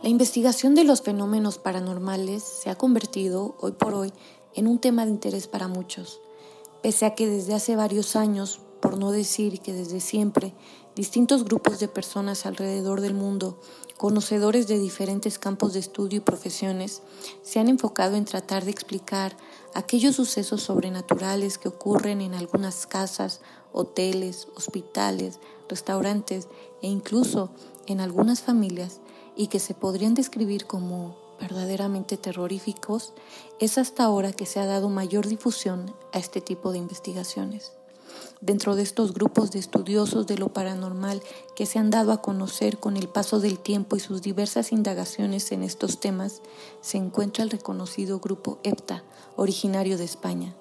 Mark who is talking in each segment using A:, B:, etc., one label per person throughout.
A: La investigación de los fenómenos paranormales se ha convertido, hoy por hoy, en un tema de interés para muchos, pese a que desde hace varios años, por no decir que desde siempre, distintos grupos de personas alrededor del mundo, conocedores de diferentes campos de estudio y profesiones, se han enfocado en tratar de explicar aquellos sucesos sobrenaturales que ocurren en algunas casas, hoteles, hospitales, restaurantes e incluso en algunas familias y que se podrían describir como verdaderamente terroríficos, es hasta ahora que se ha dado mayor difusión a este tipo de investigaciones. Dentro de estos grupos de estudiosos de lo paranormal que se han dado a conocer con el paso del tiempo y sus diversas indagaciones en estos temas, se encuentra el reconocido grupo EPTA, originario de España.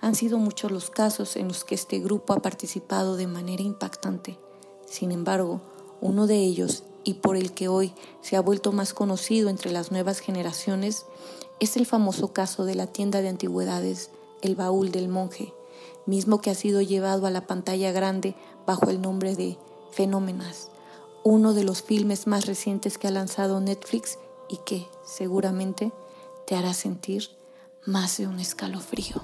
A: Han sido muchos los casos en los que este grupo ha participado de manera impactante. Sin embargo, uno de ellos y por el que hoy se ha vuelto más conocido entre las nuevas generaciones es el famoso caso de la tienda de antigüedades El Baúl del Monje, mismo que ha sido llevado a la pantalla grande bajo el nombre de Fenómenas, uno de los filmes más recientes que ha lanzado Netflix y que seguramente te hará sentir más de un escalofrío.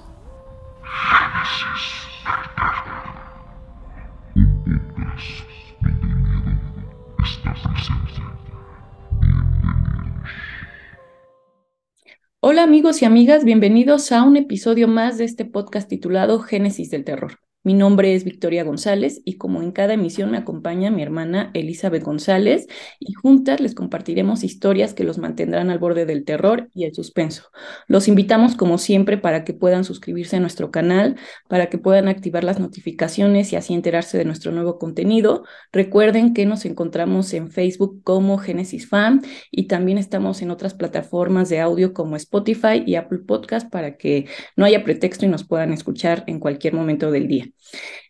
B: Hola amigos y amigas, bienvenidos a un episodio más de este podcast titulado Génesis del Terror. Mi nombre es Victoria González y como en cada emisión me acompaña mi hermana Elizabeth González y juntas les compartiremos historias que los mantendrán al borde del terror y el suspenso. Los invitamos como siempre para que puedan suscribirse a nuestro canal, para que puedan activar las notificaciones y así enterarse de nuestro nuevo contenido. Recuerden que nos encontramos en Facebook como Genesis Fan y también estamos en otras plataformas de audio como Spotify y Apple Podcast para que no haya pretexto y nos puedan escuchar en cualquier momento del día.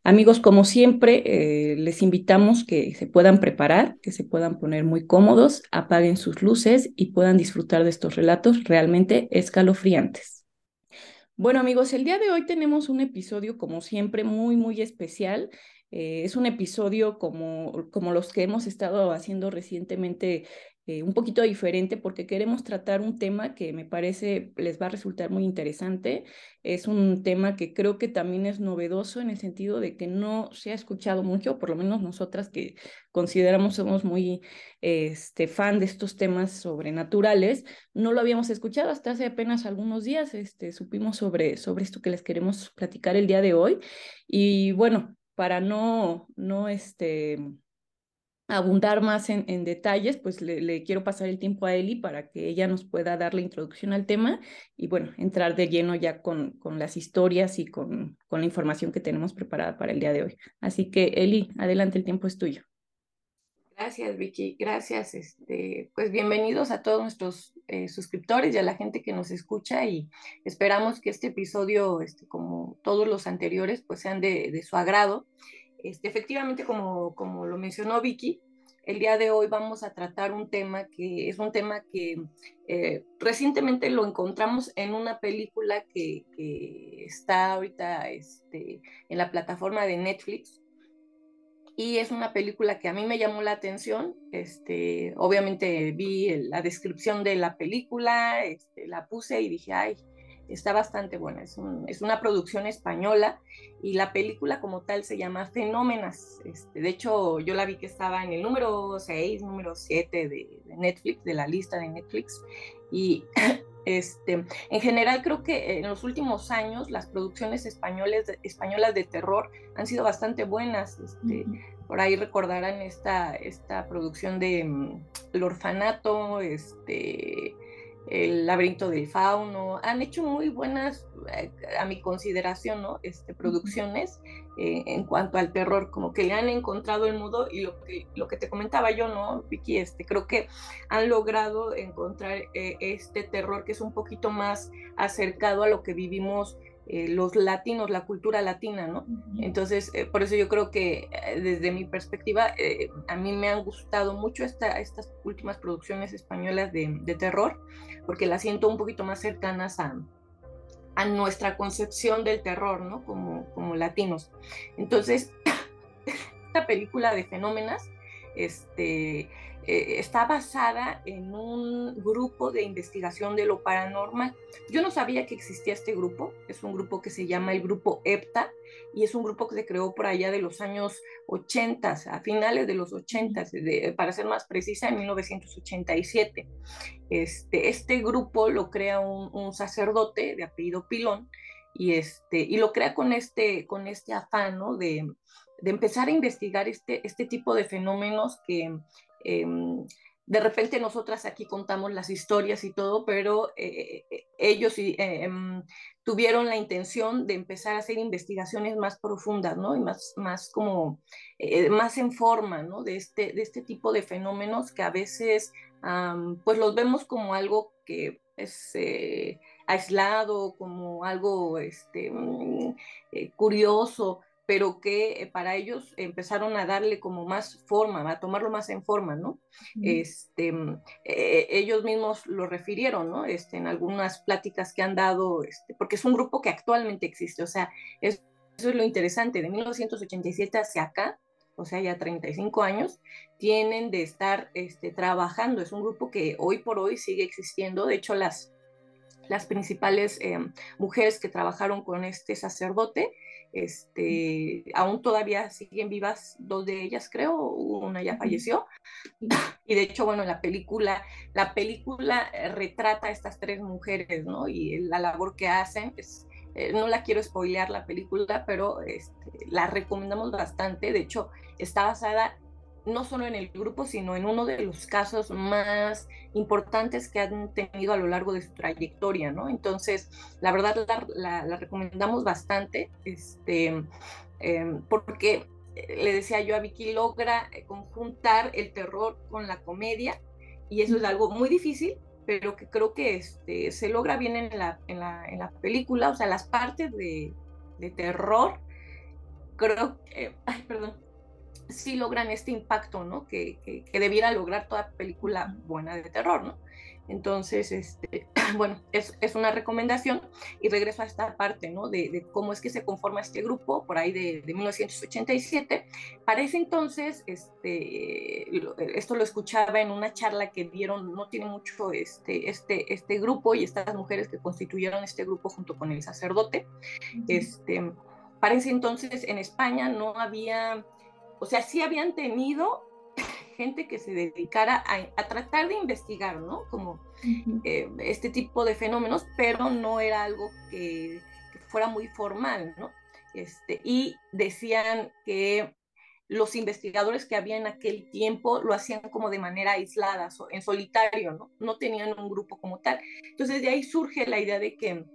B: Amigos, como siempre, eh, les invitamos que se puedan preparar, que se puedan poner muy cómodos, apaguen sus luces y puedan disfrutar de estos relatos realmente escalofriantes. Bueno amigos, el día de hoy tenemos un episodio como siempre muy, muy especial. Eh, es un episodio como, como los que hemos estado haciendo recientemente eh, un poquito diferente porque queremos tratar un tema que me parece les va a resultar muy interesante. Es un tema que creo que también es novedoso en el sentido de que no se ha escuchado mucho, por lo menos nosotras que consideramos somos muy este, fan de estos temas sobrenaturales, no lo habíamos escuchado hasta hace apenas algunos días. Este, supimos sobre, sobre esto que les queremos platicar el día de hoy. Y bueno, para no, no, este, abundar más en, detalles, pues le, quiero pasar el tiempo a Eli para que ella nos pueda dar la introducción al tema y bueno, entrar de lleno ya con, con las historias y con, con la información que tenemos preparada para el día de hoy. Así que Eli, adelante, el tiempo es tuyo.
C: Gracias, Vicky. Gracias. Este, pues bienvenidos a todos nuestros eh, suscriptores y a la gente que nos escucha y esperamos que este episodio, este, como todos los anteriores, pues sean de su agrado este, efectivamente, como, como lo mencionó Vicky, el día de hoy vamos a tratar un tema que es un tema que eh, recientemente lo encontramos en una película que, está ahorita este, en la plataforma de Netflix. Y es una película que a mí me llamó la atención. Este, obviamente vi la descripción de la película, este, la puse y dije, ay, está bastante buena. Es, es, una producción española y la película como tal se llama Fenómenas. Este, de hecho, yo la vi que estaba en el número 6, número 7 de, Netflix, de la lista de Netflix. Y este, en general creo que en los últimos años las producciones españoles, españolas de terror han sido bastante buenas. Este, Por ahí recordarán esta, esta producción de mm, El Orfanato, este el laberinto del fauno, han hecho muy buenas, eh, a mi consideración, ¿no? Este, producciones eh, en cuanto al terror, como que le han encontrado el modo y lo que, lo que te comentaba yo, ¿no, Vicky? Este, creo que han logrado encontrar eh, este terror que es un poquito más acercado a lo que vivimos eh, los latinos, la cultura latina, ¿no? Entonces, eh, por eso yo creo que eh, desde mi perspectiva, a mí me han gustado mucho esta, estas últimas producciones españolas de, de, terror, porque las siento un poquito más cercanas a, a nuestra concepción del terror, ¿no? Como, como latinos. Entonces, esta película de fenómenas, este, eh, está basada en un grupo de investigación de lo paranormal. Yo no sabía que existía este grupo, es un grupo que se llama el grupo EPTA y es un grupo que se creó por allá de los años 80, a finales de los 80, para ser más precisa, en 1987. Este, este grupo lo crea un, sacerdote de apellido Pilón y, este, y lo crea con este, con este afán de, de empezar a investigar este, este tipo de fenómenos que Em, de repente nosotras aquí contamos las historias y todo, pero eh, eh, ellos em, tuvieron la intención de empezar a hacer investigaciones más profundas, ¿no? Y más, más como, eh, más en forma, ¿no? De este, de este tipo de fenómenos que a veces, pues los vemos como algo que es aislado, como algo este, mm, curioso, pero que eh, para ellos empezaron a darle como más forma, a tomarlo más en forma, ¿no? este, mm, eh, ellos mismos lo refirieron, ¿no? Este, en algunas pláticas que han dado, este, porque es un grupo que actualmente existe, o sea, eso es lo interesante, de 1987 hacia acá, o sea, ya 35 años, tienen de estar este, trabajando. Es un grupo que hoy por hoy sigue existiendo. De hecho, las, las principales em, mujeres que trabajaron con este sacerdote este, aún todavía siguen vivas dos de ellas, creo, una ya falleció. Y de hecho, bueno, la película, la película eh, retrata a estas tres mujeres, ¿no? Y la labor que hacen, es, eh, no la quiero spoilear la película, pero este, la recomendamos bastante. De hecho, está basada no solo en el grupo, sino en uno de los casos más importantes que han tenido a lo largo de su trayectoria, ¿no? Entonces, la verdad la, recomendamos bastante, este, em, porque eh, le decía yo a Vicky, logra eh, conjuntar el terror con la comedia, y eso es algo muy difícil, pero que creo que este, se logra bien en la, en la, película, o sea, las partes de, de terror, creo que, ay, perdón, sí logran este impacto, ¿no? Que, que, debiera lograr toda película buena de terror, ¿no? Entonces, este, bueno, es, es, una recomendación y regreso a esta parte, ¿no? De, cómo es que se conforma este grupo, por ahí de, de 1987. Para ese entonces, este, esto lo escuchaba en una charla que dieron, no tiene mucho, este, este, este grupo y estas mujeres que constituyeron este grupo junto con el sacerdote. Este, para ese entonces en España no había o sea, sí habían tenido gente que se dedicara a, tratar de investigar, ¿no? Como eh, este tipo de fenómenos, pero no era algo que, fuera muy formal, ¿no? Este, y decían que los investigadores que había en aquel tiempo lo hacían como de manera aislada, en solitario, ¿no? No tenían un grupo como tal. Entonces de ahí surge la idea de que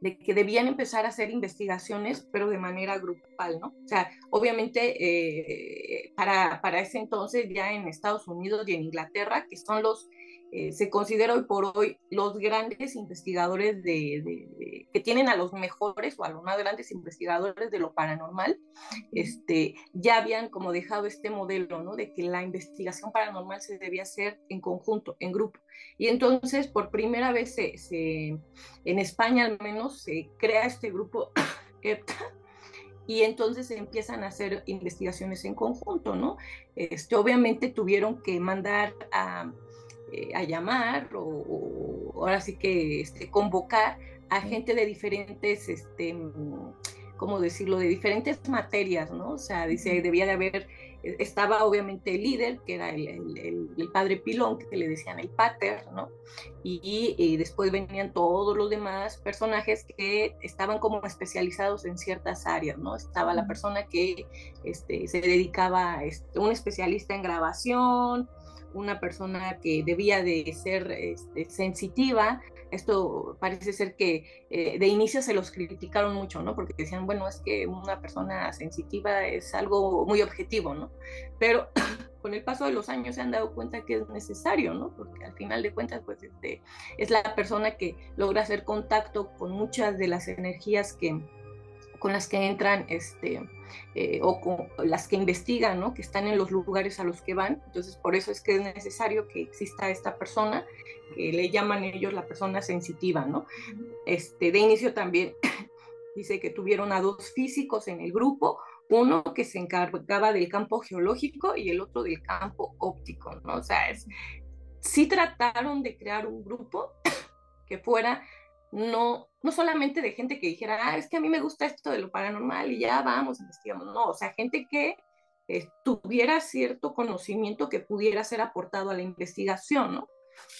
C: de que debían empezar a hacer investigaciones, pero de manera grupal, ¿no? O sea, obviamente eh, para, para ese entonces ya en Estados Unidos y en Inglaterra, que son los eh, se considera hoy por hoy los grandes investigadores de, que tienen a los mejores o a los más grandes investigadores de lo paranormal, este, ya habían como dejado este modelo, ¿no? De que la investigación paranormal se debía hacer en conjunto, en grupo. Y entonces, por primera vez, se, en España al menos, se crea este grupo y entonces empiezan a hacer investigaciones en conjunto, ¿no? Este, obviamente tuvieron que mandar a eh, a llamar o, ahora sí que este, convocar a gente de diferentes, este, ¿cómo decirlo?, de diferentes materias, ¿no? O sea, dice, debía de haber, eh, estaba obviamente el líder, que era el, padre Pilón, que le decían el pater, ¿no? Y, después venían todos los demás personajes que estaban como especializados en ciertas áreas, ¿no? Estaba la persona que este, se dedicaba, este, un especialista en grabación, una persona que debía de ser este, sensitiva. Esto parece ser que eh, de inicio se los criticaron mucho, ¿no? Porque decían, bueno, es que una persona sensitiva es algo muy objetivo, ¿no? Pero con el paso de los años se han dado cuenta que es necesario, ¿no? Porque al final de cuentas, pues este, es la persona que logra hacer contacto con muchas de las energías que, con las que entran este, eh, o con las que investigan, ¿no? que están en los lugares a los que van. Entonces, por eso es que es necesario que exista esta persona, que le llaman ellos la persona sensitiva. ¿no? Este, de inicio también dice que tuvieron a dos físicos en el grupo, uno que se encargaba del campo geológico y el otro del campo óptico, ¿no? O sea, es, sí trataron de crear un grupo que fuera no, no solamente de gente que dijera, ah, es que a mí me gusta esto de lo paranormal y ya vamos, investigamos, no, o sea, gente que eh, tuviera cierto conocimiento que pudiera ser aportado a la investigación, ¿no?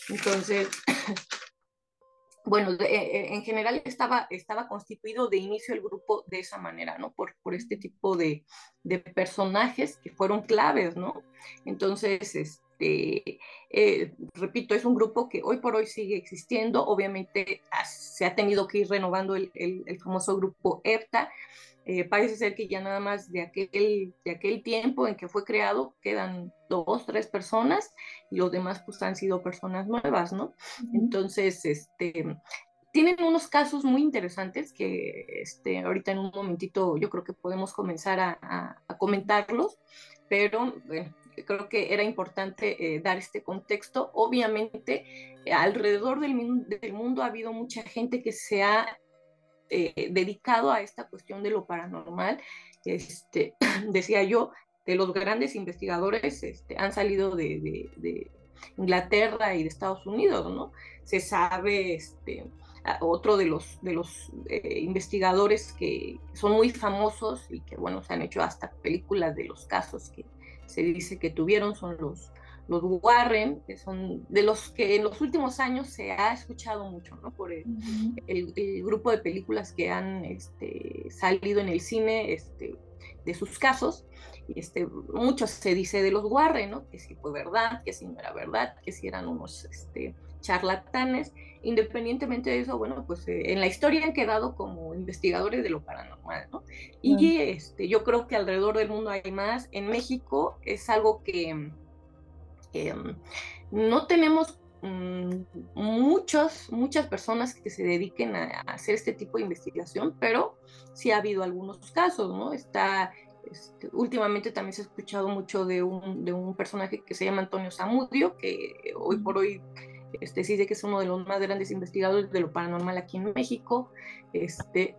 C: Entonces, bueno, eh, eh, en general estaba, estaba constituido de inicio el grupo de esa manera, ¿no? Por, por este tipo de, de personajes que fueron claves, ¿no? Entonces, este, eh, repito, es un grupo que hoy por hoy sigue existiendo, obviamente se ha tenido que ir renovando el, el, el famoso grupo EPTA, eh, parece ser que ya nada más de aquel, de aquel tiempo en que fue creado quedan dos, tres personas y los demás pues han sido personas nuevas, ¿no? Entonces, este, tienen unos casos muy interesantes que este, ahorita en un momentito yo creo que podemos comenzar a, comentarlos, pero creo que era importante eh, dar este contexto. Obviamente, alrededor del, del, mundo ha habido mucha gente que se ha eh, dedicado a esta cuestión de lo paranormal. Este, decía yo, de los grandes investigadores este, han salido de, Inglaterra y de Estados Unidos, ¿no? Se sabe, este, otro de los, de los eh, investigadores que son muy famosos y que, bueno, se han hecho hasta películas de los casos que se dice que tuvieron, son los, los Warren, que son de los que en los últimos años se ha escuchado mucho, ¿no? Por el, grupo de películas que han este, salido en el cine este, de sus casos. Este, mucho se dice de los Warren, ¿no? Que si fue verdad, que si no era verdad, que si eran unos este, charlatanes. Independientemente de eso, bueno, pues eh, en la historia han quedado como investigadores de lo paranormal, ¿no? Y este, yo creo que alrededor del mundo hay más. En México es algo que Em, no tenemos mm, muchos, muchas personas que se dediquen a, hacer este tipo de investigación, pero sí ha habido algunos casos, ¿no? Está, este, últimamente también se ha escuchado mucho de un, de un personaje que se llama Antonio Zamudio, que hoy por hoy este, sí sé que es uno de los más grandes investigadores de lo paranormal aquí en México. Este,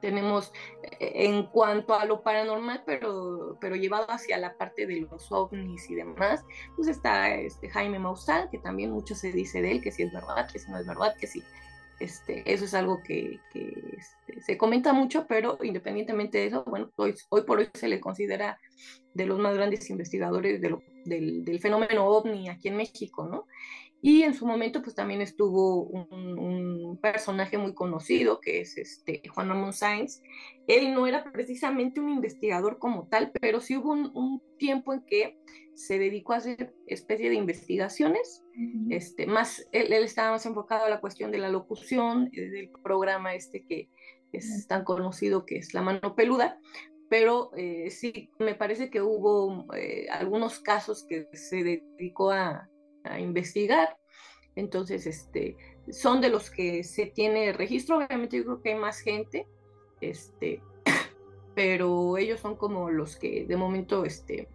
C: tenemos eh, en cuanto a lo paranormal, pero, pero llevado hacia la parte de los ovnis y demás, pues está este Jaime Maussan, que también mucho se dice de él, que si es verdad, que si no es verdad, que sí. Este, eso es algo que, que este, se comenta mucho, pero independientemente de eso, bueno, hoy, hoy, por hoy se le considera de los más grandes investigadores del, del, fenómeno ovni aquí en México, ¿no? Y en su momento, pues también estuvo un, personaje muy conocido, que es este, Juan Ramón Sáenz. Él no era precisamente un investigador como tal, pero sí hubo un, tiempo en que se dedicó a hacer especie de investigaciones. este, más, él, estaba más enfocado a la cuestión de la locución, eh, del programa este que es tan conocido que es La Mano Peluda, pero eh, sí, me parece que hubo eh, algunos casos que se dedicó a, a investigar. Entonces, este, son de los que se tiene registro. Obviamente yo creo que hay más gente, este, pero ellos son como los que de momento este,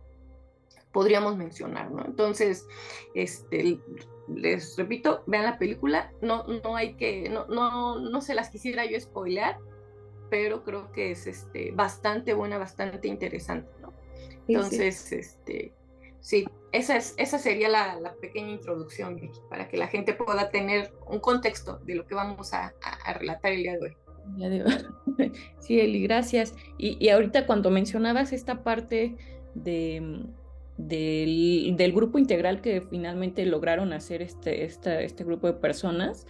C: podríamos mencionar, ¿no? Entonces, este, les repito, vean la película, no, no hay que, no, no, no se las quisiera yo spoilear, pero creo que es este, bastante buena, bastante interesante, ¿no? Entonces, este, sí, esa, es, esa sería la, pequeña introducción, para que la gente pueda tener un contexto de lo que vamos a, relatar el día de
B: hoy. Sí, Eli, gracias. Y, ahorita cuando mencionabas esta parte de, del, grupo integral que finalmente lograron hacer este, este grupo de personas,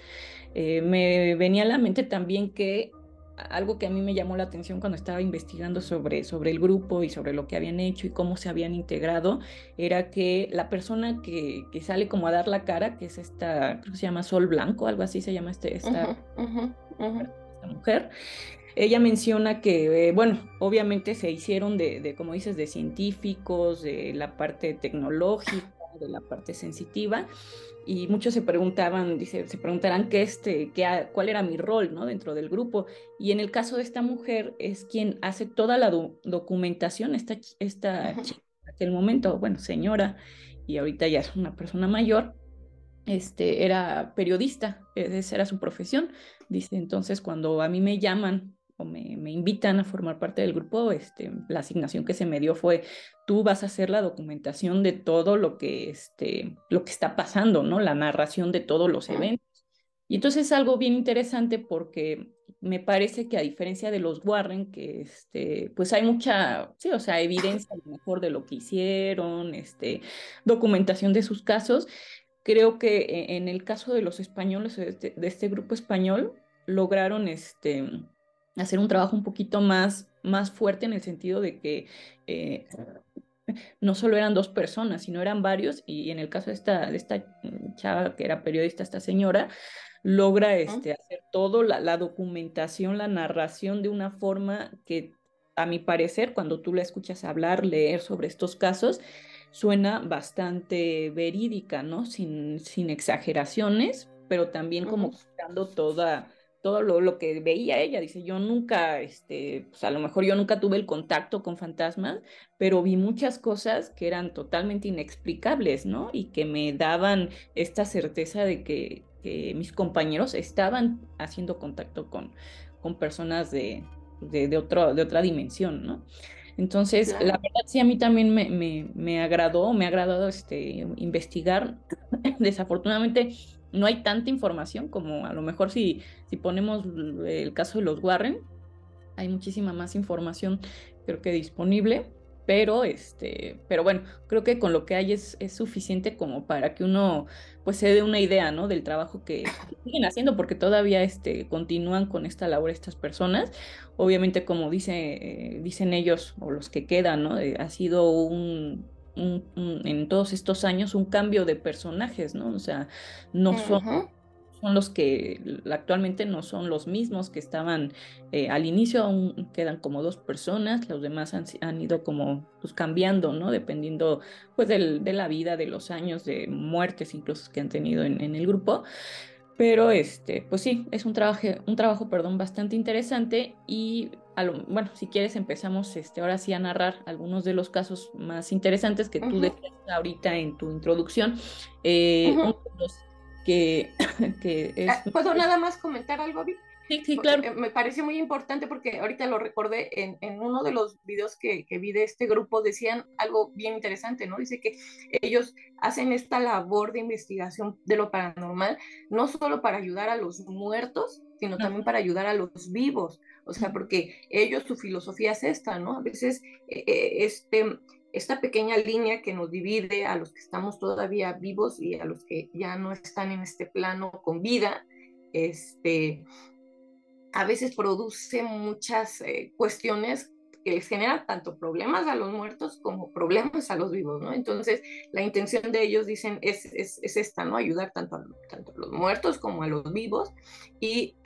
B: eh, me venía a la mente también que algo que a mí me llamó la atención cuando estaba investigando sobre, sobre el grupo y sobre lo que habían hecho y cómo se habían integrado, era que la persona que, que sale como a dar la cara, que es esta, creo que se llama Sol Blanco, algo así se llama este, esta, mujer, ella menciona que, eh, bueno, obviamente se hicieron de, de, como dices, de científicos, de la parte tecnológica, de la parte sensitiva, y muchos se preguntaban, dice, se preguntarán qué este, qué, cuál era mi rol, ¿no? Dentro del grupo. Y en el caso de esta mujer es quien hace toda la documentación, esta, esta chica, en aquel momento, bueno, señora, y ahorita ya es una persona mayor, este, era periodista, esa era su profesión. Dice, entonces cuando a mí me llaman o me, me, invitan a formar parte del grupo, este, la asignación que se me dio fue, tú vas a hacer la documentación de todo lo que, este, lo que está pasando, ¿no? La narración de todos los eventos. Y entonces es algo bien interesante porque me parece que a diferencia de los Warren, que este, pues hay mucha, sí, o sea, evidencia a lo mejor de lo que hicieron, este, documentación de sus casos, creo que e, en el caso de los españoles, de este, de este grupo español, lograron este, hacer un trabajo un poquito más, más fuerte en el sentido de que eh, no solo eran dos personas, sino eran varios, y en el caso de esta, de esta chava que era periodista, esta señora, logra este, hacer todo, la, la, documentación, la narración de una forma que, a mi parecer, cuando tú la escuchas hablar, leer sobre estos casos, suena bastante verídica, ¿no? Sin, sin exageraciones, pero también como dando toda todo lo, lo, que veía ella. Dice, yo nunca, este, pues a lo mejor yo nunca tuve el contacto con fantasmas, pero vi muchas cosas que eran totalmente inexplicables, ¿no? Y que me daban esta certeza de que, que mis compañeros estaban haciendo contacto con, con personas de, de, de, otro, de otra dimensión, ¿no? Entonces, claro. la verdad sí a mí también me, me, me agradó, me ha agradado este, investigar. Desafortunadamente, no hay tanta información como a lo mejor si, si ponemos el caso de los Warren, hay muchísima más información creo que disponible, pero este, pero bueno, creo que con lo que hay es, es suficiente como para que uno pues se dé una idea, ¿no? Del trabajo que, que siguen haciendo, porque todavía este, continúan con esta labor estas personas. Obviamente, como dice, eh, dicen ellos, o los que quedan, ¿no? Eh, ha sido un, un, un, en todos estos años un cambio de personajes, ¿no? O sea, no uh -huh. son, son, los que actualmente no son los mismos que estaban eh, al inicio, aún quedan como dos personas, los demás han, han ido como pues, cambiando, ¿no? Dependiendo pues del, de la vida, de los años, de muertes incluso que han tenido en, en el grupo. Pero este, pues sí, es un trabajo, un trabajo, perdón, bastante interesante y lo, bueno, si quieres empezamos este, ahora sí a narrar algunos de los casos más interesantes que uh -huh. tú decías ahorita en tu introducción. Eh, uh -huh. uno que, que es...
C: Ah, ¿Puedo nada más comentar algo, Vic?
B: Sí, sí, claro.
C: Porque me parece muy importante porque ahorita lo recordé en, en uno de los videos que, que, vi de este grupo, decían algo bien interesante, ¿no? Dice que ellos hacen esta labor de investigación de lo paranormal, no solo para ayudar a los muertos, sino también para ayudar a los vivos. O sea, porque ellos, su filosofía es esta, ¿no? A veces eh, este, esta pequeña línea que nos divide a los que estamos todavía vivos y a los que ya no están en este plano con vida, este a veces produce muchas eh, cuestiones que les generan tanto problemas a los muertos como problemas a los vivos, ¿no? Entonces, la intención de ellos, dicen, es, es, es esta, ¿no? Ayudar tanto a, los muertos como a los vivos. Y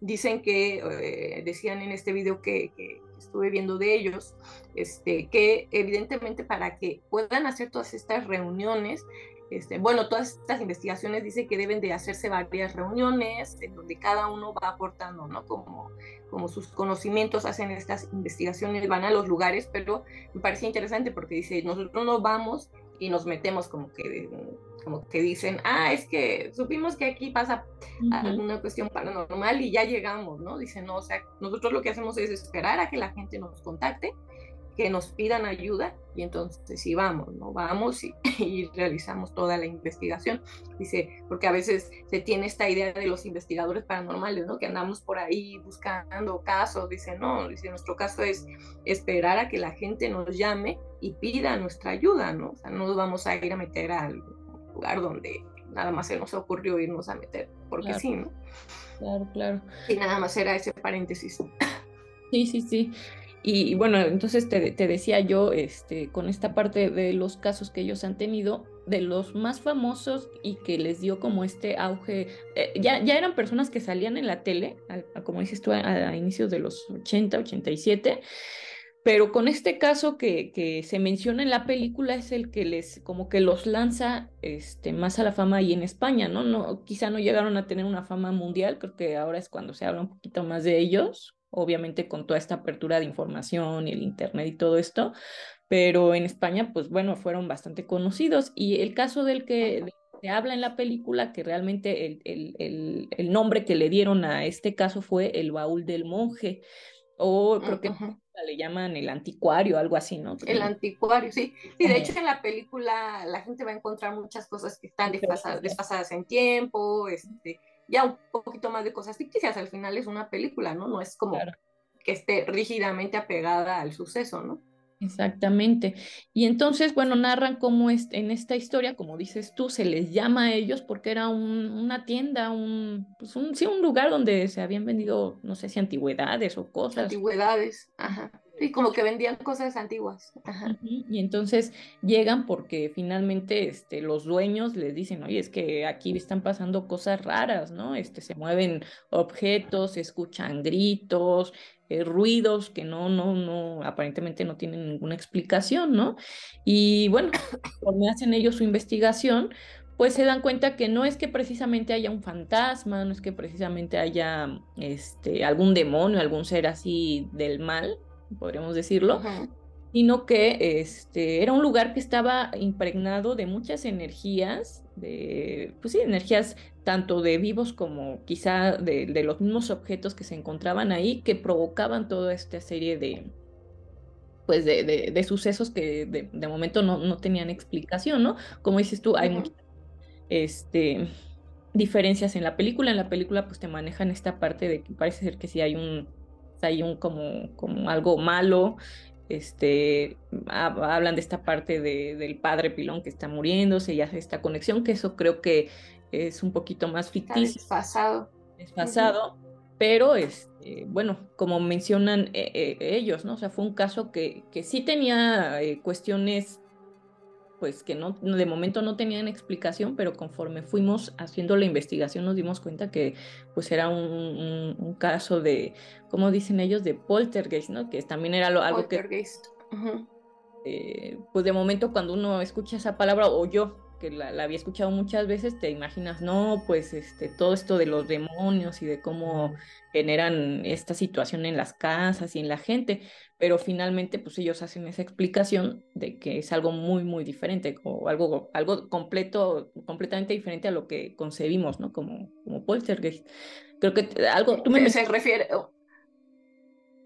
C: dicen que, eh, decían en este video que, que, estuve viendo de ellos, este, que evidentemente para que puedan hacer todas estas reuniones, este, bueno, todas estas investigaciones dice que deben de hacerse varias reuniones en donde cada uno va aportando, ¿no? Como, como sus conocimientos, hacen estas investigaciones, van a los lugares, pero me parece interesante porque dice, nosotros no vamos y nos metemos como que, como que dicen, ah, es que supimos que aquí pasa uh -huh. alguna cuestión paranormal y ya llegamos, ¿no? Dicen, no, o sea, nosotros lo que hacemos es esperar a que la gente nos contacte que nos pidan ayuda y entonces sí vamos, ¿no? Vamos y, y, realizamos toda la investigación. Dice, porque a veces se tiene esta idea de los investigadores paranormales, ¿no? Que andamos por ahí buscando casos. Dice, no, dice, nuestro caso es esperar a que la gente nos llame y pida nuestra ayuda, ¿no? O sea, no vamos a ir a meter al lugar donde nada más se nos ocurrió irnos a meter, porque
B: claro.
C: sí, ¿no?
B: Claro, claro.
C: Y nada más era ese paréntesis.
B: Sí, sí, sí. Y, y, bueno, entonces te, te, decía yo, este, con esta parte de los casos que ellos han tenido, de los más famosos y que les dio como este auge, eh, ya, ya eran personas que salían en la tele, a, a, como dices tú, a, a, inicios de los 80, 87, pero con este caso que, que, se menciona en la película es el que les, como que los lanza este, más a la fama ahí en España, ¿no? no quizá no llegaron a tener una fama mundial, creo que ahora es cuando se habla un poquito más de ellos, obviamente con toda esta apertura de información y el Internet y todo esto, pero en España, pues bueno, fueron bastante conocidos. Y el caso del que, se habla en la película que realmente el, el, el, nombre que le dieron a este caso fue el baúl del monje, o creo que le llaman el anticuario, algo así, ¿no?
C: El anticuario, sí. Sí, de hecho en la película la gente va a encontrar muchas cosas que están desfasadas, desfasadas en tiempo, este, ya un poquito más de cosas ficticias. Al final es una película, ¿no? No es como que esté rígidamente apegada al suceso, ¿no?
B: Exactamente. Y entonces, bueno, narran cómo es, en esta historia, como dices tú, se les llama a ellos porque era una tienda, un, pues un, sí, un lugar donde se habían vendido, no sé si antigüedades o cosas.
C: Antigüedades, ajá. Sí, como que vendían cosas antiguas. Ajá.
B: Y entonces llegan porque finalmente este, los dueños les dicen, oye, es que aquí están pasando cosas raras, ¿no? Este, se mueven objetos, se escuchan gritos, eh, ruidos que no, no, no, aparentemente no tienen ninguna explicación, ¿no? Y bueno, cuando hacen ellos su investigación, pues se dan cuenta que no es que precisamente haya un fantasma, no es que precisamente haya este, algún demonio, algún ser así del mal, podríamos decirlo, sino que este, era un lugar que estaba impregnado de muchas energías, de, pues sí, energías tanto de vivos como quizá de, los mismos objetos que se encontraban ahí, que provocaban toda esta serie de, pues de, sucesos que de, momento no, tenían explicación, ¿no? Como dices tú, hay muchas este, diferencias en la película. En la película pues te manejan esta parte de que parece ser que sí hay un, hay un como, como algo malo, este, hablan de esta parte de, del padre Pilón que está muriéndose y hace esta conexión, que eso creo que es un poquito más ficticio.
C: pasado
B: Desfasado, pero este, bueno, como mencionan eh, eh, ellos, ¿no? O sea, fue un caso que, que sí tenía eh, cuestiones pues que no, de momento no tenían explicación, pero conforme fuimos haciendo la investigación nos dimos cuenta que pues era un, caso de, como dicen ellos, de poltergeist, ¿no? Que también era lo, algo
C: poltergeist.
B: que... pues de momento cuando uno escucha esa palabra, o yo que la, había escuchado muchas veces, te imaginas, no, pues este, todo esto de los demonios y de cómo generan esta situación en las casas y en la gente, pero finalmente pues ellos hacen esa explicación de que es algo muy, muy diferente, o algo, algo completo, completamente diferente a lo que concebimos, ¿no? Como, como poltergeist. Creo que algo,
C: tú me... Se refiere,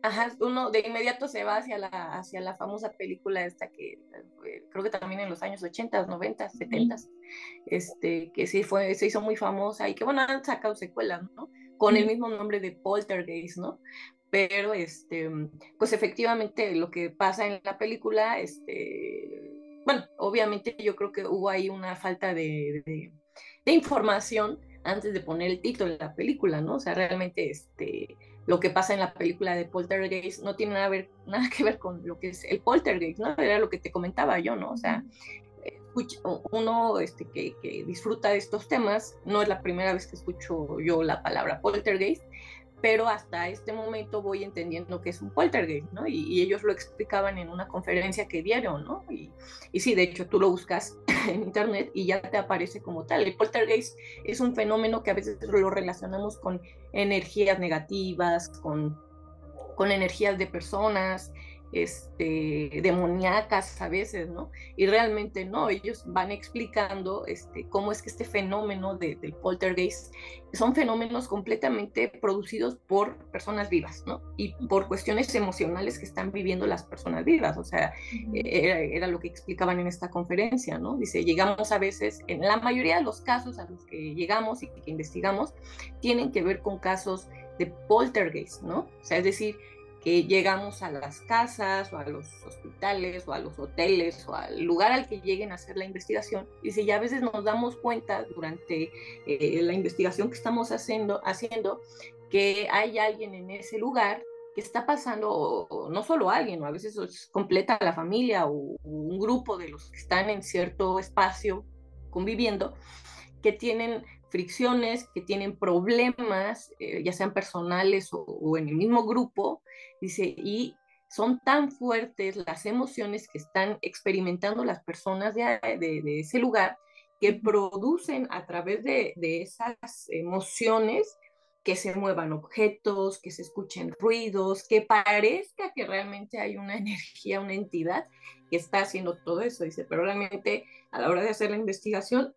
C: Ajá, uno de inmediato se va hacia la, hacia la famosa película esta que eh, creo que también en los años 80, 90, 70, este, que sí fue, se hizo muy famosa y que bueno, han sacado secuelas, ¿no? Con el mismo nombre de Poltergeist, ¿no? Pero este, pues efectivamente lo que pasa en la película, este, bueno, obviamente yo creo que hubo ahí una falta de, de, de información antes de poner el título de la película, ¿no? O sea, realmente este lo que pasa en la película de Poltergeist no tiene nada, ver, nada que ver con lo que es el Poltergeist, ¿no? Era lo que te comentaba yo, ¿no? O sea, uno este, que, que, disfruta de estos temas, no es la primera vez que escucho yo la palabra poltergeist, pero hasta este momento voy entendiendo que es un poltergeist, ¿no? Y, ellos lo explicaban en una conferencia que dieron, ¿no? Y, sí, de hecho, tú lo buscas en internet y ya te aparece como tal. El poltergeist es un fenómeno que a veces lo relacionamos con energías negativas, con energías de personas, este, demoníacas a veces, ¿no? Y realmente no, ellos van explicando este, cómo es que este fenómeno de, del poltergeist son fenómenos completamente producidos por personas vivas, ¿no? Y por cuestiones emocionales que están viviendo las personas vivas, o sea, era, era lo que explicaban en esta conferencia, ¿no? Dice, llegamos a veces, en la mayoría de los casos a los que llegamos y que investigamos, tienen que ver con casos de poltergeist, ¿no? O sea, es decir, que llegamos a las casas o a los hospitales o a los hoteles o al lugar al que lleguen a hacer la investigación. y si ya a veces nos damos cuenta durante eh, la investigación que estamos haciendo, haciendo que hay alguien en ese lugar que está pasando, no solo alguien, o a veces es completa la familia o, un grupo de los que están en cierto espacio conviviendo, que tienen fricciones, que tienen problemas, eh, ya sean personales o, en el mismo grupo, dice, y son tan fuertes las emociones que están experimentando las personas de, ese lugar que producen a través de, esas emociones que se muevan objetos, que se escuchen ruidos, que parezca que realmente hay una energía, una entidad que está haciendo todo eso, dice, pero realmente a la hora de hacer la investigación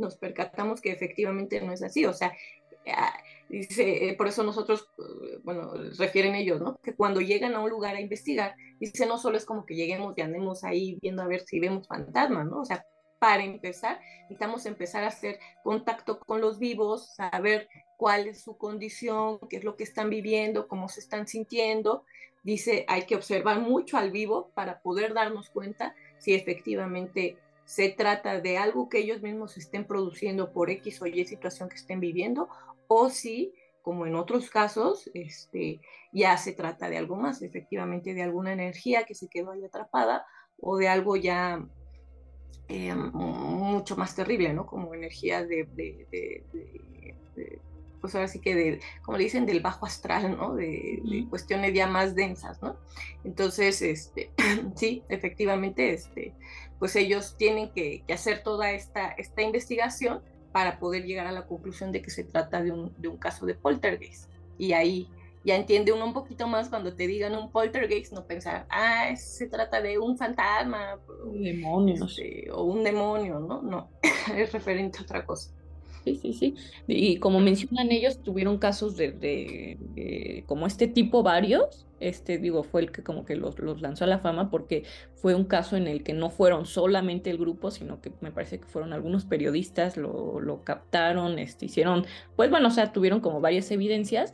C: nos percatamos que efectivamente no es así. O sea, ah, dice, eh, por eso nosotros, bueno, refieren ellos, ¿no? Que cuando llegan a un lugar a investigar, dice, no solo es como que lleguemos y andemos ahí viendo a ver si vemos fantasmas, ¿no? O sea, para empezar, necesitamos empezar a hacer contacto con los vivos, saber cuál es su condición, qué es lo que están viviendo, cómo se están sintiendo. Dice, hay que observar mucho al vivo para poder darnos cuenta si efectivamente se trata de algo que ellos mismos estén produciendo por X o Y situación que estén viviendo, o si, como en otros casos, este, ya se trata de algo más, efectivamente de alguna energía que se quedó ahí atrapada o de algo ya eh, mucho más terrible, ¿no? Como energía de, pues ahora sí que, de, como le dicen, del bajo astral, ¿no? De, cuestiones ya más densas, ¿no? Entonces, este, sí, efectivamente, este, pues ellos tienen que, hacer toda esta, esta investigación para poder llegar a la conclusión de que se trata de un, de un caso de poltergeist. Y ahí ya entiende uno un poquito más cuando te digan un poltergeist, no pensar, ah, se trata de un fantasma.
B: Demonios.
C: Este, o un demonio, ¿no? No, es referente a otra cosa.
B: Sí, sí, sí. Y como mencionan ellos, tuvieron casos de, como este tipo varios. Este, digo, fue el que como que los, los, lanzó a la fama porque fue un caso en el que no fueron solamente el grupo, sino que me parece que fueron algunos periodistas, lo, lo captaron, este, hicieron, pues bueno, o sea, tuvieron como varias evidencias,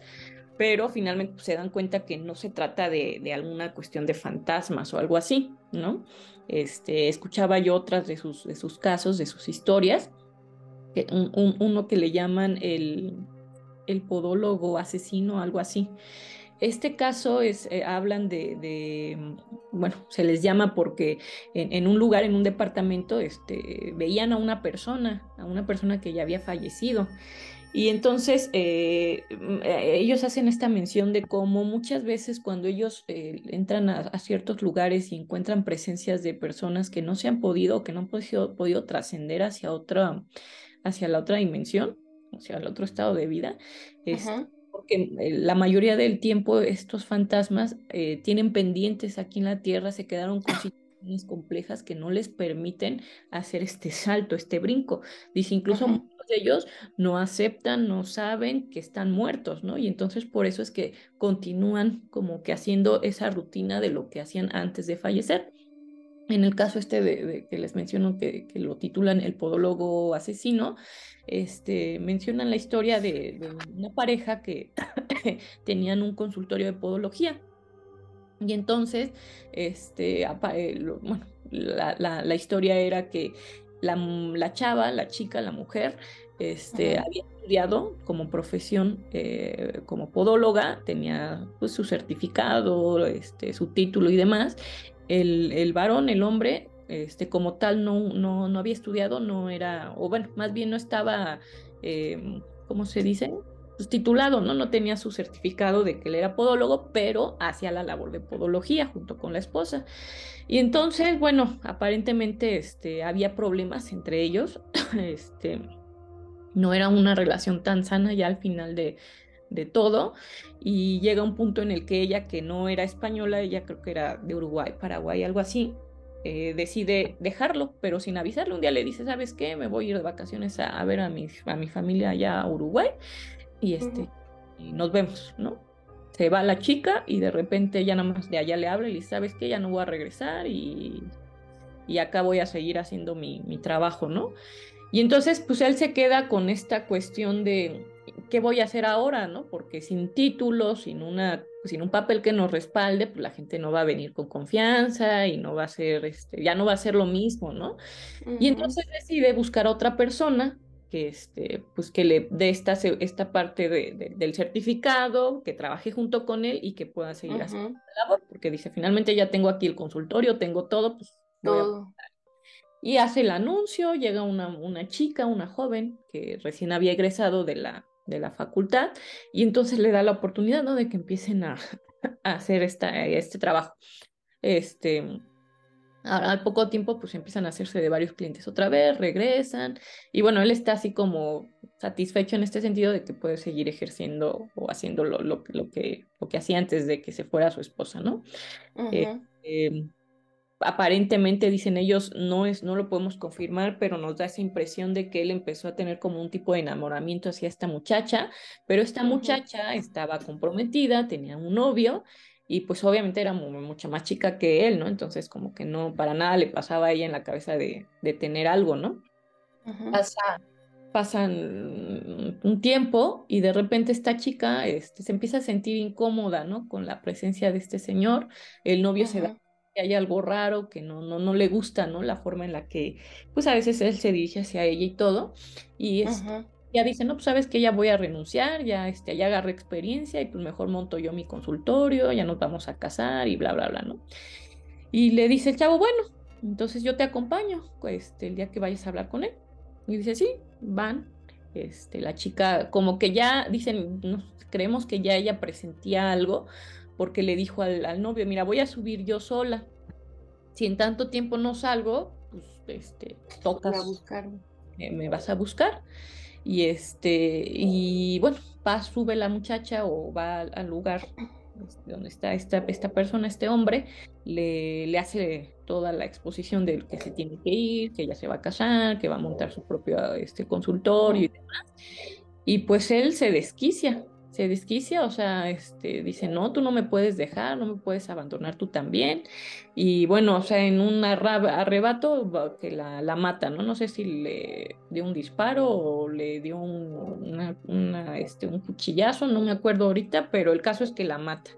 B: pero finalmente pues, se dan cuenta que no se trata de, alguna cuestión de fantasmas o algo así, ¿no? Este, escuchaba yo otras de sus, de sus casos, de sus historias, uno que le llaman el, el podólogo asesino, algo así. Este caso es, eh, hablan de, bueno, se les llama porque en, un lugar, en un departamento, este, veían a una persona, a una persona que ya había fallecido. Y entonces eh, eh, ellos hacen esta mención de cómo muchas veces cuando ellos entran a, ciertos lugares y encuentran presencias de personas que no se han podido, que no han podido, podido trascender hacia otra, hacia la otra dimensión, hacia el otro estado de vida, es porque la mayoría del tiempo estos fantasmas tienen pendientes aquí en la tierra, se quedaron con complejas que no les permiten hacer este salto, este brinco. Dice, incluso muchos de ellos no aceptan, no saben que están muertos, ¿no? Y entonces por eso es que continúan como que haciendo esa rutina de lo que hacían antes de fallecer. En el caso este de, que les menciono que, que, lo titulan el podólogo asesino, este, mencionan la historia de, de una pareja que tenían un consultorio de podología y entonces, este, eh, bueno, la, historia era que la, chava, la chica, la mujer, este, había estudiado como profesión eh, como podóloga, tenía pues, su certificado, este, su título y demás. El, el varón, el hombre, este, como tal, no, no, no había estudiado, no era, o bueno, más bien no estaba, eh, ¿cómo se dice? pues, titulado, ¿no? No tenía su certificado de que él era podólogo, pero hacía la labor de podología junto con la esposa. Y entonces, bueno, aparentemente este, había problemas entre ellos. este, no era una relación tan sana ya al final de, de todo. Y llega un punto en el que ella, que no era española, ella creo que era de Uruguay, Paraguay, algo así, eh, decide dejarlo, pero sin avisarle. Un día le dice, ¿sabes qué? Me voy a ir de vacaciones a, a ver a mi, a mi familia allá a Uruguay y este, y nos vemos, ¿no? Se va la chica y de repente ya nada más de allá le habla y le dice, ¿sabes qué? Ya no voy a regresar y, y acá voy a seguir haciendo mi, mi trabajo, ¿no? Y entonces, pues él se queda con esta cuestión de, ¿qué voy a hacer ahora, no? Porque sin título, sin una, sin un papel que nos respalde, pues la gente no va a venir con confianza y no va a ser, este, ya no va a ser lo mismo, ¿no? Y entonces decide buscar a otra persona que, este, pues que le dé esta, esta parte de, del certificado, que trabaje junto con él y que pueda seguir haciendo la labor, porque dice, finalmente ya tengo aquí el consultorio, tengo todo, pues todo. y hace el anuncio, llega una, una chica, una joven, que recién había egresado de la, de la facultad, y entonces le da la oportunidad, ¿no? De que empiecen a, a hacer esta, este trabajo. Este, Ahora, al poco tiempo, pues empiezan a hacerse de varios clientes otra vez, regresan. Y bueno, él está así como satisfecho en este sentido de que puede seguir ejerciendo o haciendo lo, que, lo que hacía antes de que se fuera su esposa, ¿no? Eh, em, aparentemente dicen ellos no es no lo podemos confirmar pero nos da esa impresión de que él empezó a tener como un tipo de enamoramiento hacia esta muchacha pero esta muchacha estaba comprometida tenía un novio y pues obviamente era mucho más chica que él no entonces como que no para nada le pasaba a ella en la cabeza de, de tener algo no pasa. Pasan un tiempo y de repente esta chica este, se empieza a sentir incómoda, ¿no? Con la presencia de este señor, el novio se da que hay algo raro, que no, no, no le gusta, ¿no? La forma en la que, pues a veces él se dirige hacia ella y todo, y es, ya dice, no, pues sabes que ya voy a renunciar, ya, este, ya agarré experiencia y pues mejor monto yo mi consultorio, ya nos vamos a casar y bla, bla, bla, ¿no? Y le dice el chavo, bueno, entonces yo te acompaño, este, el día que vayas a hablar con él. Y dice, sí, van. Este, la chica, como que ya dicen, creemos que ya ella presentía algo, porque le dijo al, novio, mira, voy a subir yo sola. Si en tanto tiempo no salgo, pues este, tocas.
C: A buscarme.
B: me vas a buscar. Y este, y bueno, va, sube la muchacha o va al lugar este, donde está esta, esta persona, este hombre, le, le, hace toda la exposición de que se tiene que ir, que ella se va a casar, que va a montar su propio este, consultorio y demás. Y pues él se desquicia, se desquicia, o sea, este, dice, no, tú no me puedes dejar, no me puedes abandonar tú también. Y bueno, o sea, en un arrebato que la, la mata, ¿no? No sé si le dio un disparo o le dio un, este, un cuchillazo, no me acuerdo ahorita, pero el caso es que la mata.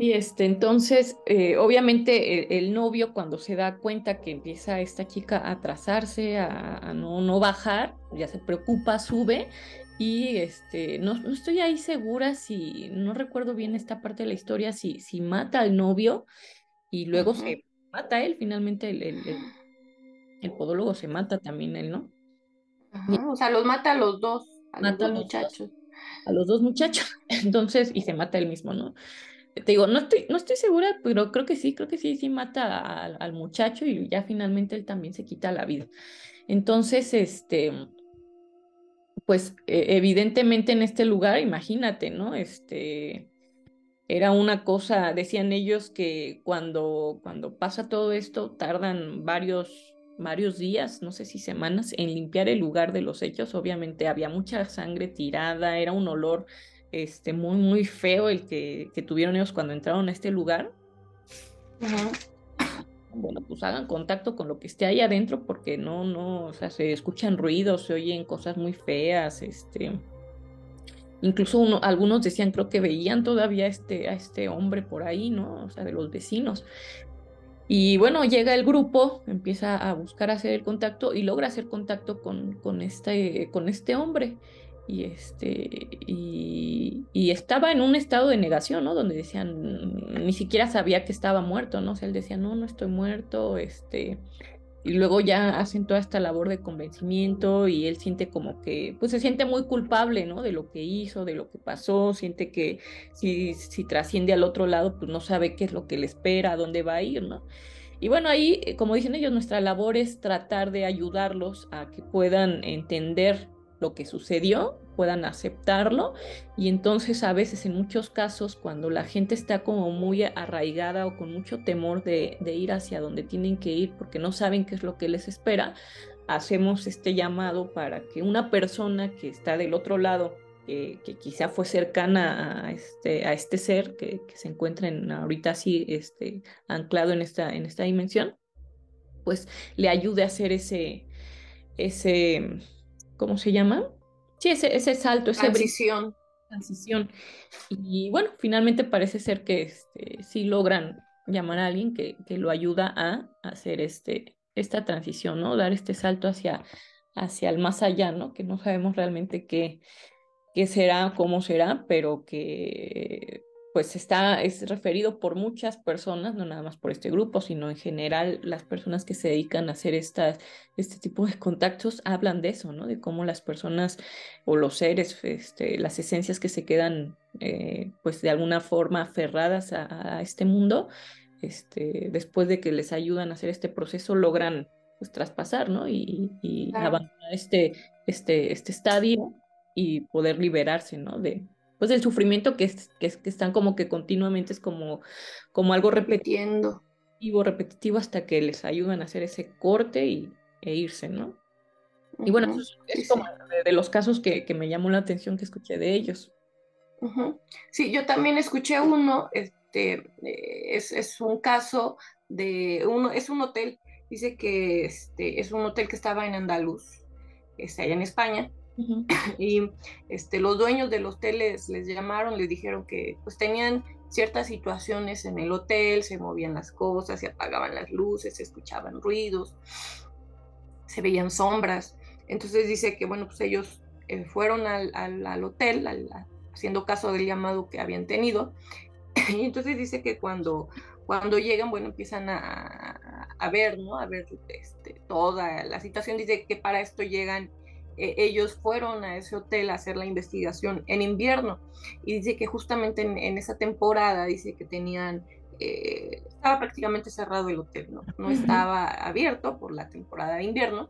B: Y este, entonces, eh, obviamente el, novio cuando se da cuenta que empieza esta chica a atrasarse, a, a no, no bajar, ya se preocupa, sube y este, no, no, estoy ahí segura si, no recuerdo bien esta parte de la historia, si, si mata al novio y luego se mata él, finalmente el, el, el, podólogo se mata también él, ¿no?
C: o sea, los mata a los dos, a los dos muchachos.
B: a los dos muchachos, entonces, y se mata él mismo, ¿no? Te digo, no estoy, no estoy segura, pero creo que sí, creo que sí, sí mata al, al muchacho y ya finalmente él también se quita la vida. Entonces, este, pues e, evidentemente en este lugar, imagínate, ¿no? Este, era una cosa, decían ellos que cuando, cuando pasa todo esto tardan varios, varios días, no sé si semanas, en limpiar el lugar de los hechos. Obviamente había mucha sangre tirada, era un olor este, muy, muy feo el que, que tuvieron ellos cuando entraron a este lugar bueno, pues hagan contacto con lo que esté ahí adentro porque no, no, o sea, se escuchan ruidos, se oyen cosas muy feas, este, incluso uno, algunos decían, creo que veían todavía este, a este hombre por ahí, ¿no? O sea, de los vecinos. Y bueno, llega el grupo, empieza a buscar hacer el contacto y logra hacer contacto con, con, este, con este hombre y este y, estaba en un estado de negación, ¿no? Donde decían ni siquiera sabía que estaba muerto, ¿no? O sea, él decía, "No, no estoy muerto", este y luego ya hacen toda esta labor de convencimiento y él siente como que pues se siente muy culpable, ¿no? De lo que hizo, de lo que pasó, siente que si si trasciende al otro lado, pues no sabe qué es lo que le espera, a dónde va a ir, ¿no? Y bueno, ahí, como dicen ellos, nuestra labor es tratar de ayudarlos a que puedan entender lo que sucedió, puedan aceptarlo. Y entonces a veces en muchos casos cuando la gente está como muy arraigada o con mucho temor de, ir hacia donde tienen que ir porque no saben qué es lo que les espera, hacemos este llamado para que una persona que está del otro lado, que quizá fue cercana a este, a este ser que, se encuentra en, ahorita así este, anclado en esta, en esta dimensión, pues le ayude a hacer ese, ese ¿cómo se llama? Sí, ese, ese salto, esa
C: transición.
B: transición. Y bueno, finalmente parece ser que este, sí logran llamar a alguien que, que lo ayuda a hacer este, esta transición, ¿no? Dar este salto hacia, hacia el más allá, ¿no? Que no sabemos realmente qué, qué será, cómo será, pero que pues está, es referido por muchas personas, no nada más por este grupo, sino en general las personas que se dedican a hacer estas, este tipo de contactos hablan de eso, ¿no? De cómo las personas o los seres, este, las esencias que se quedan, eh, pues de alguna forma aferradas a, este mundo, este, después de que les ayudan a hacer este proceso, logran pues traspasar, ¿no? Y, y abandonar este, este, este estadio y poder liberarse, ¿no? De, pues el sufrimiento que, es, que, están como que continuamente es como, como algo repetiendo. repetitivo, repetitivo hasta que les ayudan a hacer ese corte y, e irse, ¿no? Y bueno, es, como de, los casos que, me llamó la atención que escuché de ellos.
C: Sí, yo también escuché uno, este, eh, es, un caso de uno, es un hotel, dice que este, es un hotel que estaba en Andaluz, está allá en España, y este, los dueños del hotel les, les llamaron, les dijeron que pues tenían ciertas situaciones en el hotel, se movían las cosas, se apagaban las luces, se escuchaban ruidos, se veían sombras. Entonces dice que, bueno, pues ellos eh, fueron al, al, hotel haciendo caso del llamado que habían tenido. Y entonces dice que cuando, cuando llegan, bueno, empiezan a, a ver, ¿no? A ver este, toda la situación. Dice que para esto llegan eh, ellos fueron a ese hotel a hacer la investigación en invierno y dice que justamente en, esa temporada dice que tenían eh, estaba prácticamente cerrado el hotel, ¿no? no estaba abierto por la temporada de invierno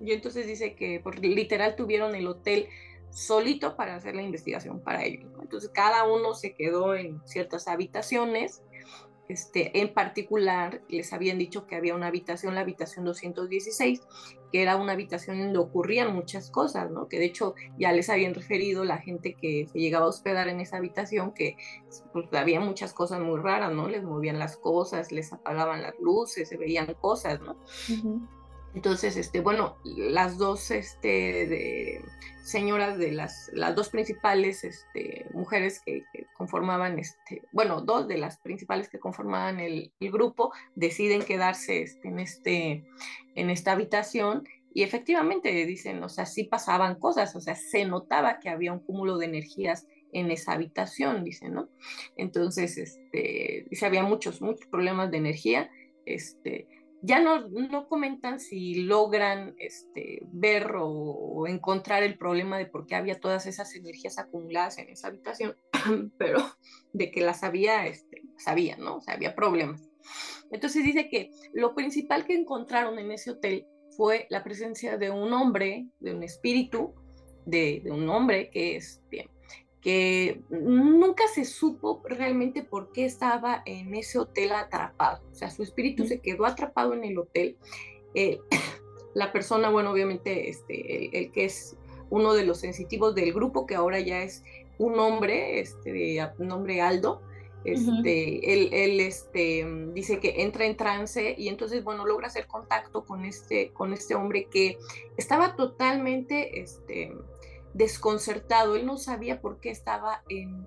C: y entonces dice que por, literal tuvieron el hotel solito para hacer la investigación para ellos. Entonces cada uno se quedó en ciertas habitaciones. Este, en particular, les habían dicho que había una habitación, la habitación 216, que era una habitación donde ocurrían muchas cosas, ¿no? Que de hecho ya les habían referido la gente que se llegaba a hospedar en esa habitación que pues, había muchas cosas muy raras, ¿no? Les movían las cosas, les apagaban las luces, se veían cosas, ¿no? Entonces, este, bueno, las dos este, de, señoras de las, las dos principales este, mujeres que, conformaban, este, bueno, dos de las principales que conformaban el, grupo deciden quedarse este, en, este, en esta habitación y efectivamente dicen, o sea, sí pasaban cosas, o sea, se notaba que había un cúmulo de energías en esa habitación, dicen, ¿no? Entonces, este, dice, había muchos, muchos problemas de energía, este, ya no, no comentan si logran este, ver o, encontrar el problema de por qué había todas esas energías acumuladas en esa habitación, pero de que las había, este, sabían, ¿no? O sea, había problemas. Entonces dice que lo principal que encontraron en ese hotel fue la presencia de un hombre, de un espíritu, de, un hombre que es, este, que nunca se supo realmente por qué estaba en ese hotel atrapado. O sea, su espíritu se quedó atrapado en el hotel. Eh, la persona, bueno, obviamente, este, el, que es uno de los sensitivos del grupo, que ahora ya es un hombre, este, de nombre Aldo, este, él, él, este, dice que entra en trance y entonces, bueno, logra hacer contacto con este, con este hombre que estaba totalmente, este, desconcertado, él no sabía por qué estaba en,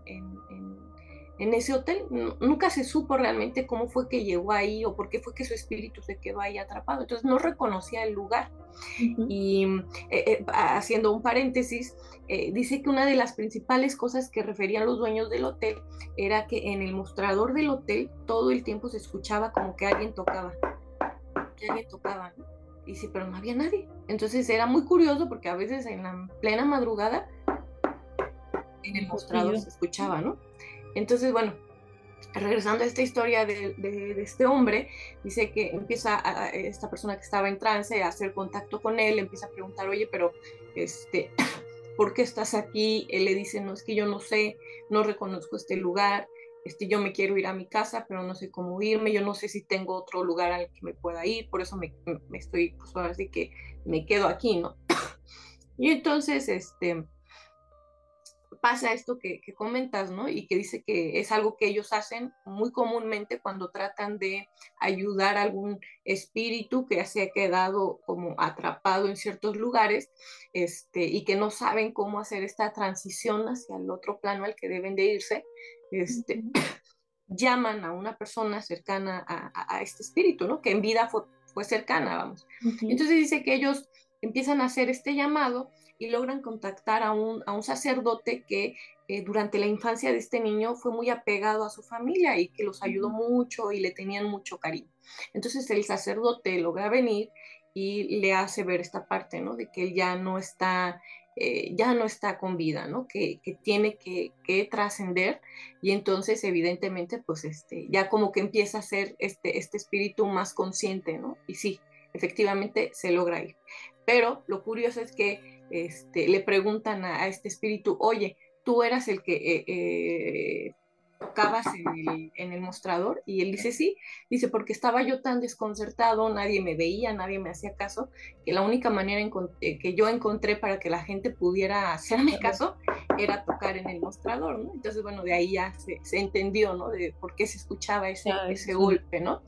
C: ese hotel, nunca se supo realmente cómo fue que llegó ahí o por qué fue que su espíritu se quedó ahí atrapado, entonces no reconocía el lugar. Y eh, eh, haciendo un paréntesis, eh, dice que una de las principales cosas que referían los dueños del hotel era que en el mostrador del hotel todo el tiempo se escuchaba como que alguien tocaba, que alguien tocaba, y sí, pero no había nadie. Entonces era muy curioso porque a veces en la plena madrugada en el mostrador se escuchaba, ¿no? Entonces, bueno, regresando a esta historia de, este hombre, dice que empieza a, esta persona que estaba en trance a hacer contacto con él, empieza a preguntar, oye, pero este, ¿por qué estás aquí? Él le dice, no, es que yo no sé, no reconozco este lugar, este, yo me quiero ir a mi casa, pero no sé cómo irme, yo no sé si tengo otro lugar al que me pueda ir, por eso me, estoy, pues ahora sí que me quedo aquí, ¿no? y entonces, este, pasa esto que, comentas, ¿no? Y que dice que es algo que ellos hacen muy comúnmente cuando tratan de ayudar a algún espíritu que se ha quedado como atrapado en ciertos lugares este, y que no saben cómo hacer esta transición hacia el otro plano al que deben de irse este, llaman a una persona cercana a, este espíritu, ¿no? Que en vida fue, fue cercana, vamos. Entonces dice que ellos empiezan a hacer este llamado y logran contactar a un, a un sacerdote que eh, durante la infancia de este niño fue muy apegado a su familia y que los ayudó mucho y le tenían mucho cariño. Entonces el sacerdote logra venir y le hace ver esta parte, ¿no? De que él ya no está eh, ya no está con vida, ¿no? Que, tiene que, trascender y entonces evidentemente pues este, ya como que empieza a ser este, este espíritu más consciente, ¿no? Y sí, efectivamente se logra ir. Pero lo curioso es que este, le preguntan a, este espíritu, oye, tú eras el que, eh, eh, tocabas en el, mostrador y él dice sí, dice porque estaba yo tan desconcertado, nadie me veía, nadie me hacía caso, que la única manera eh, que yo encontré para que la gente pudiera hacerme caso era tocar en el mostrador, ¿no? Entonces, bueno, de ahí ya se, entendió, ¿no? De por qué se escuchaba ese, ese golpe, ¿no?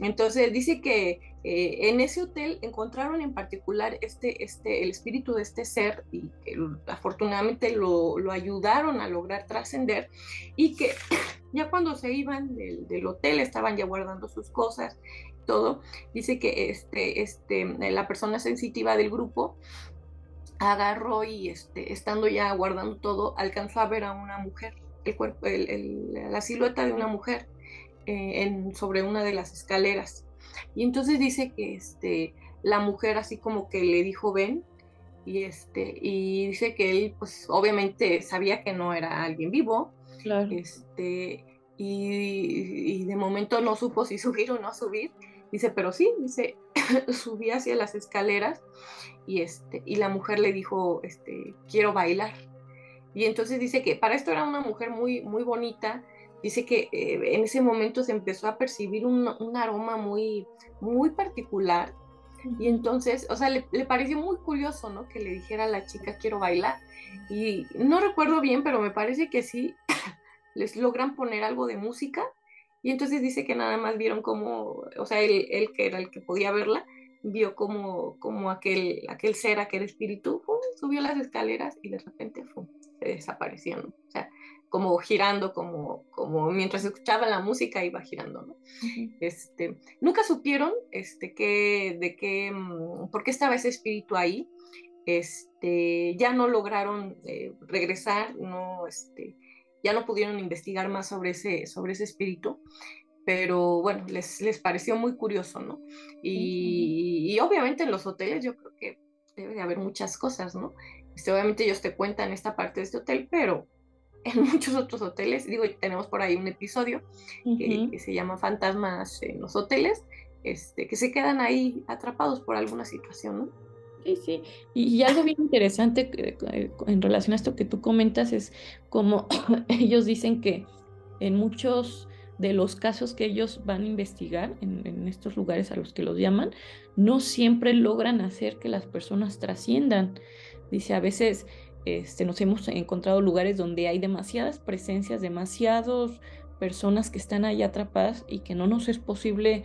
C: Entonces dice que eh, en ese hotel encontraron en particular este, este, el espíritu de este ser y que afortunadamente lo, lo ayudaron a lograr trascender y que ya cuando se iban del, hotel estaban ya guardando sus cosas, todo, dice que este, este, la persona sensitiva del grupo agarró y este, estando ya guardando todo, alcanzó a ver a una mujer, el cuerpo, la silueta de una mujer eh, en, sobre una de las escaleras y entonces dice que este, la mujer así como que le dijo ven, y, este, y dice que él pues obviamente sabía que no era alguien vivo, este, y, de momento no supo si subir o no subir, dice, pero sí, dice, subí hacia las escaleras y, este, y la mujer le dijo, este, quiero bailar. Y entonces dice que para esto era una mujer muy, muy bonita, dice que eh, en ese momento se empezó a percibir un, aroma muy, muy particular. Y entonces, o sea, le, pareció muy curioso, ¿no? Que le dijera a la chica, quiero bailar. Y no recuerdo bien, pero me parece que sí les logran poner algo de música. Y entonces dice que nada más vieron como, o sea, él, que era el que podía verla, vio como, como aquel, aquel ser, aquel espíritu, subió las escaleras y de repente se desapareció, ¿no? O sea, como girando, como, como mientras escuchaba la música iba girando, ¿no? este, nunca supieron este, que, de qué, mm, por qué estaba ese espíritu ahí, este, ya no lograron eh, regresar, no, este, ya no pudieron investigar más sobre ese, sobre ese espíritu, pero bueno, les, les pareció muy curioso, ¿no? Y, y, obviamente en los hoteles yo creo que debe de haber muchas cosas, ¿no? Este, obviamente ellos te cuentan esta parte de este hotel, pero en muchos otros hoteles. Digo, tenemos por ahí un episodio que, se llama Fantasmas en los hoteles, este, que se quedan ahí atrapados por alguna situación, ¿no?
B: Sí, sí. Y, algo bien interesante eh, en relación a esto que tú comentas es como ellos dicen que en muchos de los casos que ellos van a investigar en, en, estos lugares a los que los llaman, no siempre logran hacer que las personas trasciendan. Dice, a veces este, nos hemos encontrado lugares donde hay demasiadas presencias, demasiadas personas que están ahí atrapadas y que no nos es posible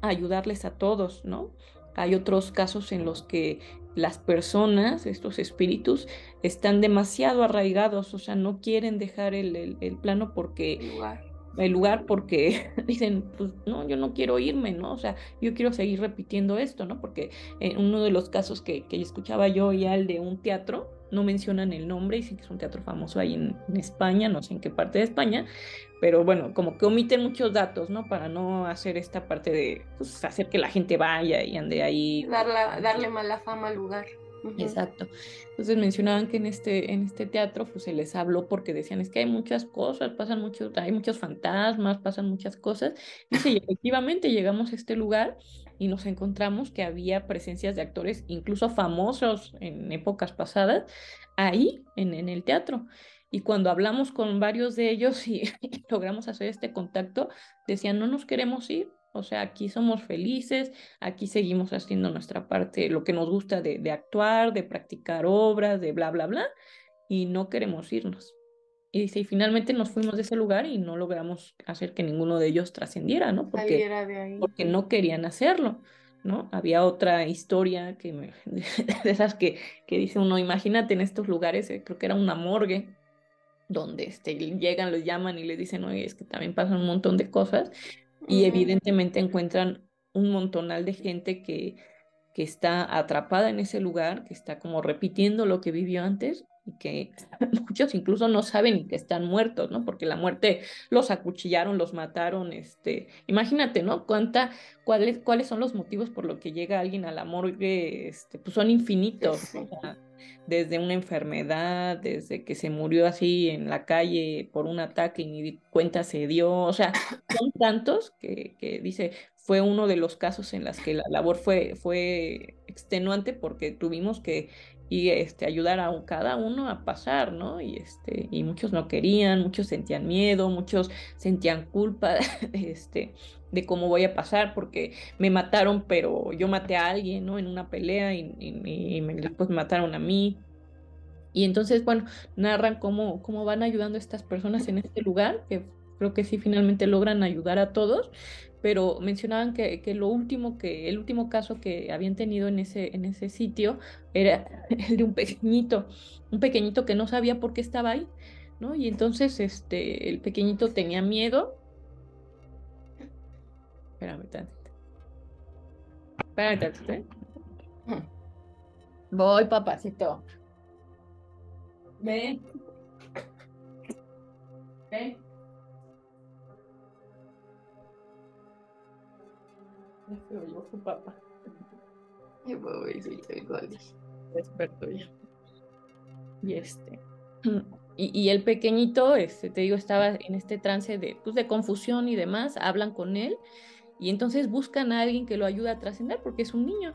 B: ayudarles a todos, ¿no? Hay otros casos en los que las personas, estos espíritus, están demasiado arraigados, o sea, no quieren dejar el, plano porque el lugar porque dicen, pues no, yo no quiero irme, ¿no? O sea, yo quiero seguir repitiendo esto, ¿no? Porque en uno de los casos que, que escuchaba yo ya el de un teatro, no mencionan el nombre, dicen que es un teatro famoso ahí en, España, no sé en qué parte de España, pero bueno, como que omiten muchos datos, ¿no? Para no hacer esta parte de pues, hacer que la gente vaya y ande ahí.
C: darle mala fama al lugar.
B: Exacto. Entonces mencionaban que en este, en este teatro pues, se les habló porque decían es que hay muchas cosas, pasan muchos, hay muchos fantasmas, pasan muchas cosas. y efectivamente llegamos a este lugar y nos encontramos que había presencias de actores incluso famosos en épocas pasadas ahí en, en el teatro. Y cuando hablamos con varios de ellos y, logramos hacer este contacto, decían, no nos queremos ir, o sea, aquí somos felices, aquí seguimos haciendo nuestra parte, lo que nos gusta de, de, actuar, de practicar obras, de bla, bla, bla, y no queremos irnos. Y dice, y finalmente nos fuimos de ese lugar y no logramos hacer que ninguno de ellos trascendiera, ¿no? Porque, porque no querían hacerlo, ¿no? Había otra historia que me, de esas que, que dice uno, imagínate en estos lugares, eh, creo que era una morgue, donde este, llegan, los llaman y le dicen, oye, es que también pasan un montón de cosas, y evidentemente encuentran un montonal de gente que, que está atrapada en ese lugar, que está como repitiendo lo que vivió antes y que muchos incluso no saben que están muertos, ¿no? Porque la muerte los acuchillaron, los mataron, este, imagínate, ¿no? Cuánta, cuáles, cuáles son los motivos por los que llega alguien a la morgue, este, pues son infinitos, desde una enfermedad, desde que se murió así en la calle por un ataque y ni cuenta se dio, o sea, son tantos que, que dice, fue uno de los casos en los que la labor fue, fue extenuante porque tuvimos que y este, ayudar a cada uno a pasar, ¿no? Y, este, y muchos no querían, muchos sentían miedo, muchos sentían culpa este, de cómo voy a pasar porque me mataron, pero yo maté a alguien, ¿no? En una pelea y, y, me, después mataron a mí. Y entonces, bueno, narran cómo, cómo van ayudando a estas personas en este lugar, que creo que sí finalmente logran ayudar a todos, pero mencionaban que, que, lo último que, el último caso que habían tenido en ese, en ese sitio era el de un pequeñito, un pequeñito que no sabía por qué estaba ahí, ¿no? Y entonces este, el pequeñito tenía miedo. Espérame tantito. Espérame tantito, ¿eh? Voy, papacito. Ven. Ven. Su papá. Experto ya. Y este. Y, y, el pequeñito, este, te digo, estaba en este trance de, pues, de confusión y demás, hablan con él y entonces buscan a alguien que lo ayude a trascender porque es un niño.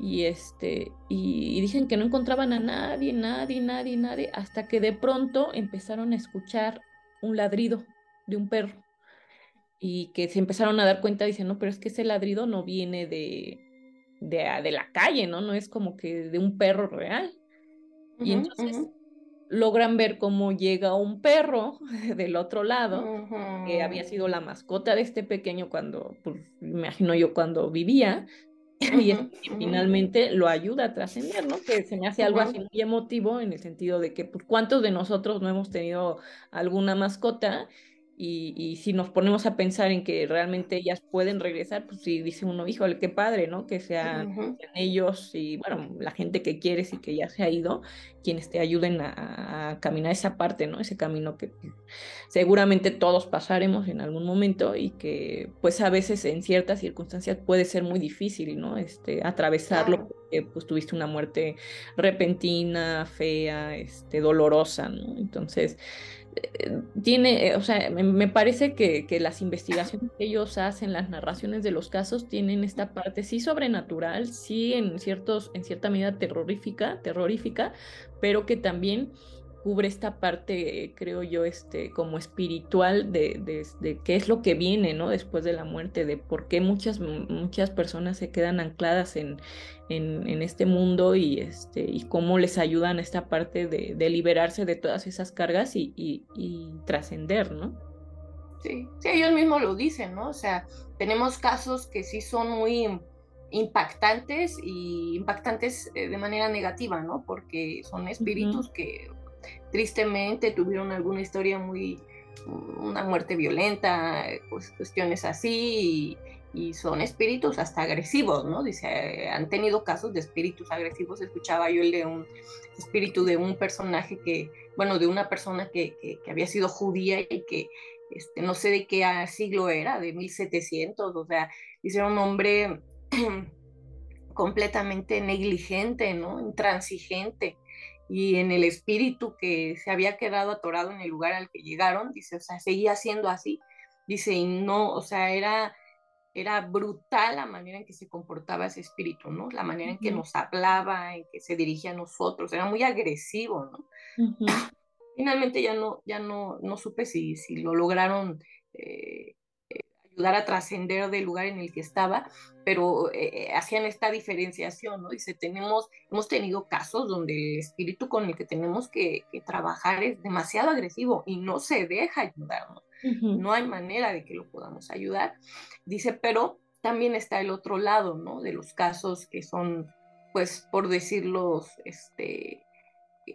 B: Y este, y, y, dicen que no encontraban a nadie, nadie, nadie, nadie, hasta que de pronto empezaron a escuchar un ladrido de un perro y que se empezaron a dar cuenta, dicen, no, pero es que ese ladrido no viene de, de, de la calle, ¿no? No es como que de un perro real. y entonces logran ver cómo llega un perro del otro lado, que había sido la mascota de este pequeño cuando, pues, imagino yo, cuando vivía, y, finalmente lo ayuda a trascender, ¿no? Que se me hace algo así muy emotivo en el sentido de que, pues, ¿cuántos de nosotros no hemos tenido alguna mascota? Y, si nos ponemos a pensar en que realmente ellas pueden regresar, pues sí, dice uno, híjole, qué padre, ¿no? Que sean, ellos y, bueno, la gente que quieres y que ya se ha ido, quienes te ayuden a, caminar esa parte, ¿no? Ese camino que seguramente todos pasaremos en algún momento y que, pues a veces en ciertas circunstancias puede ser muy difícil, ¿no? Este, atravesarlo porque, pues tuviste una muerte repentina, fea, este, dolorosa, ¿no? Entonces, tiene, eh, o sea, me, parece que, que, las investigaciones que ellos hacen, las narraciones de los casos, tienen esta parte sí sobrenatural, sí en ciertos, en cierta medida terrorífica, terrorífica, pero que también cubre esta parte, creo yo, este, como espiritual de, de, qué es lo que viene, ¿no? Después de la muerte, de por qué muchas, muchas personas se quedan ancladas en, en, este mundo y, este, y cómo les ayudan esta parte de, de liberarse de todas esas cargas y, y, y trascender, ¿no?
C: Sí, sí, ellos mismos lo dicen, ¿no? O sea, tenemos casos que sí son muy impactantes y impactantes eh, de manera negativa, ¿no? Porque son espíritus que tristemente tuvieron alguna historia muy, una muerte violenta, pues cuestiones así, y, son espíritus hasta agresivos, ¿no? Dice, han tenido casos de espíritus agresivos, escuchaba yo el de un espíritu de un personaje que, bueno, de una persona que, que, había sido judía y que, este, no sé de qué siglo era, de 1700, o sea, dice un hombre completamente negligente, ¿no? Intransigente, y en el espíritu que se había quedado atorado en el lugar al que llegaron, dice, o sea, seguía siendo así, dice, y no, o sea, era, era brutal la manera en que se comportaba ese espíritu, ¿no? La manera en que nos hablaba, en que se dirigía a nosotros, era muy agresivo, ¿no? Finalmente ya no, ya no, no supe si, si lo lograron eh, ayudar a trascender del lugar en el que estaba, pero eh, eh, hacían esta diferenciación, ¿no? Dice, tenemos, hemos tenido casos donde el espíritu con el que tenemos que, trabajar es demasiado agresivo y no se deja ayudarnos. No hay manera de que lo podamos ayudar. Dice, pero también está el otro lado, ¿no? De los casos que son, pues, por decirlos, este,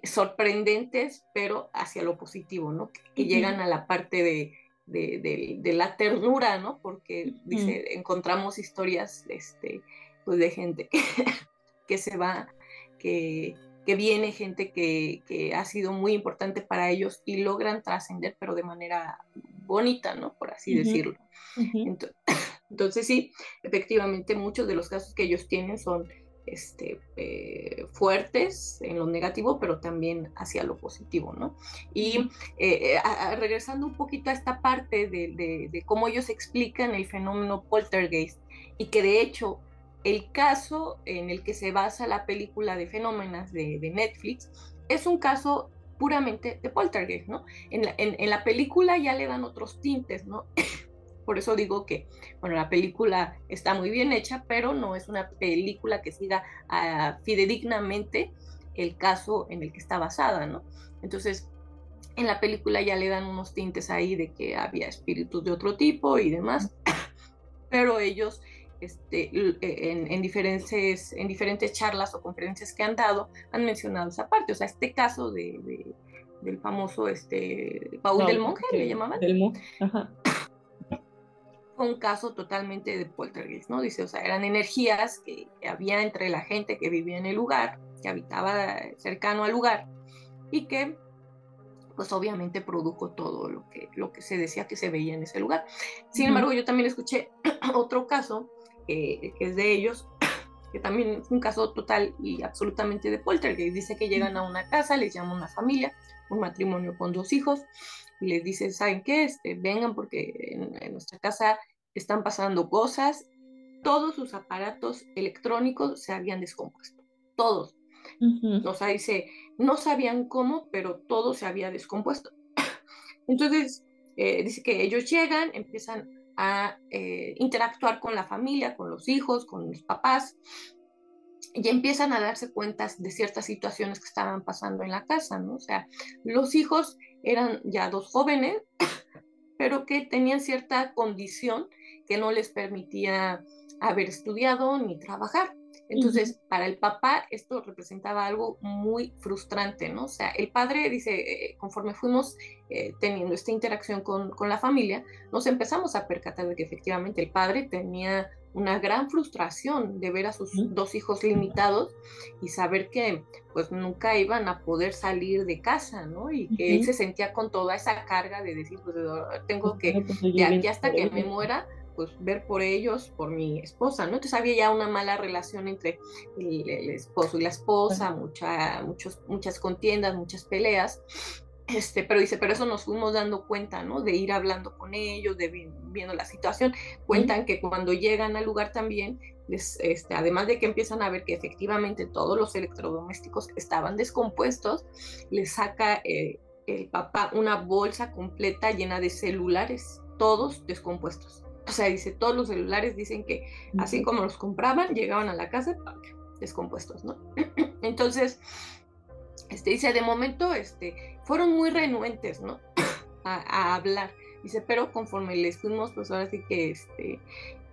C: sorprendentes, pero hacia lo positivo, ¿no? que llegan a la parte de de, la ternura, ¿no? Porque dice, encontramos historias este, pues de gente que, se va, que, que viene, gente que, ha sido muy importante para ellos y logran trascender, pero de manera bonita, ¿no? Por así decirlo. entonces, sí, efectivamente, muchos de los casos que ellos tienen son este, eh, fuertes en lo negativo, pero también hacia lo positivo, ¿no? Y eh, eh, regresando un poquito a esta parte de, cómo ellos explican el fenómeno poltergeist y que de hecho el caso en el que se basa la película de Fenómenas de, Netflix es un caso puramente de poltergeist, ¿no? En la, en la, película ya le dan otros tintes, ¿no? Por eso digo que, bueno, la película está muy bien hecha, pero no es una película que siga uh, fidedignamente el caso en el que está basada, ¿no? Entonces, en la película ya le dan unos tintes ahí de que había espíritus de otro tipo y demás, pero ellos este, en, diferentes, en diferentes charlas o conferencias que han dado, han mencionado esa parte. O sea, este caso de, del famoso este, Paul del Monje, le llamaban.
B: Del monje, ajá
C: un caso totalmente de poltergeist, ¿no? Dice, o sea, eran energías que, había entre la gente que vivía en el lugar, que habitaba cercano al lugar, y que, pues obviamente produjo todo lo que, lo que se decía que se veía en ese lugar. Sin embargo, yo también escuché otro caso, que es de ellos, que también es un caso total y absolutamente de poltergeist. Dice que llegan a una casa, les llama una familia, un matrimonio con dos hijos, y les dice, ¿saben qué? Este, vengan porque en, nuestra casa están pasando cosas. Todos sus aparatos electrónicos se habían descompuesto, todos. O sea, dice, no sabían cómo, pero todo se había descompuesto. Entonces, eh, dice que ellos llegan, empiezan a eh, interactuar con la familia, con los hijos, con los papás, y empiezan a darse cuenta de ciertas situaciones que estaban pasando en la casa, ¿no? O sea, los hijos eran ya dos jóvenes, pero que tenían cierta condición que no les permitía haber estudiado ni trabajar. Entonces, para el papá esto representaba algo muy frustrante, ¿no? O sea, el padre dice, eh, conforme fuimos eh, teniendo esta interacción con, con, la familia, nos empezamos a percatar de que efectivamente el padre tenía una gran frustración de ver a sus dos hijos limitados y saber que pues nunca iban a poder salir de casa, ¿no? Y que él se sentía con toda esa carga de decir, pues tengo que, de aquí hasta que me muera, pues ver por ellos, por mi esposa, ¿no? Entonces había ya una mala relación entre el, esposo y la esposa, mucha, muchos, muchas contiendas, muchas peleas, este, pero dice, pero eso nos fuimos dando cuenta, ¿no? De ir hablando con ellos, de viendo la situación. Cuentan que cuando llegan al lugar también, este, además de que empiezan a ver que efectivamente todos los electrodomésticos estaban descompuestos, les saca eh, el papá una bolsa completa llena de celulares, todos descompuestos. O sea, dice, todos los celulares dicen que así como los compraban, llegaban a la casa descompuestos, ¿no? Entonces, este, dice, de momento, este, fueron muy renuentes, ¿no? a, hablar. Dice, pero conforme les fuimos, pues ahora sí que, este,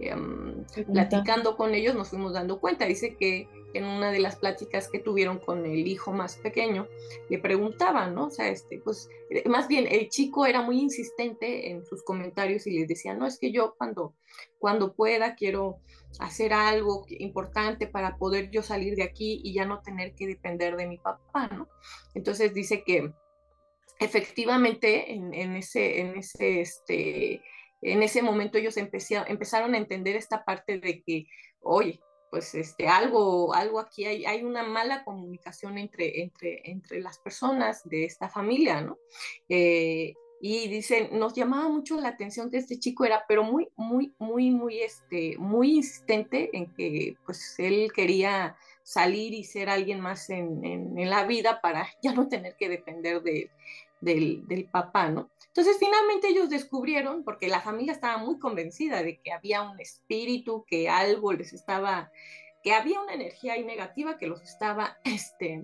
C: em, platicando con ellos, nos fuimos dando cuenta. Dice que en una de las pláticas que tuvieron con el hijo más pequeño, le preguntaban, ¿no? O sea, este, pues, eh, más bien, el chico era muy insistente en sus comentarios y les decía, no, es que yo cuando, cuando pueda quiero hacer algo importante para poder yo salir de aquí y ya no tener que depender de mi papá, ¿no? Entonces dice que efectivamente en, ese, en ese, este, en ese momento ellos empezaron a entender esta parte de que, oye, pues este, algo, algo aquí hay, hay una mala comunicación entre, entre, entre las personas de esta familia, ¿no? Eh, y dicen, nos llamaba mucho la atención que este chico era, pero muy, muy, muy, muy, este, muy insistente en que, pues, él quería salir y ser alguien más en, en, la vida para ya no tener que depender de, del, del, papá, ¿no? Entonces, finalmente ellos descubrieron, porque la familia estaba muy convencida de que había un espíritu, que algo les estaba, que había una energía negativa que los estaba este,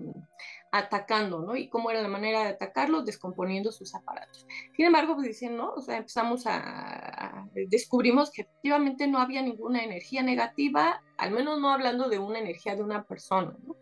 C: atacando, ¿no? Y cómo era la manera de atacarlos, descomponiendo sus aparatos. Sin embargo, pues dicen, ¿no? O sea, empezamos a, descubrimos que efectivamente no había ninguna energía negativa, al menos no hablando de una energía de una persona, ¿no?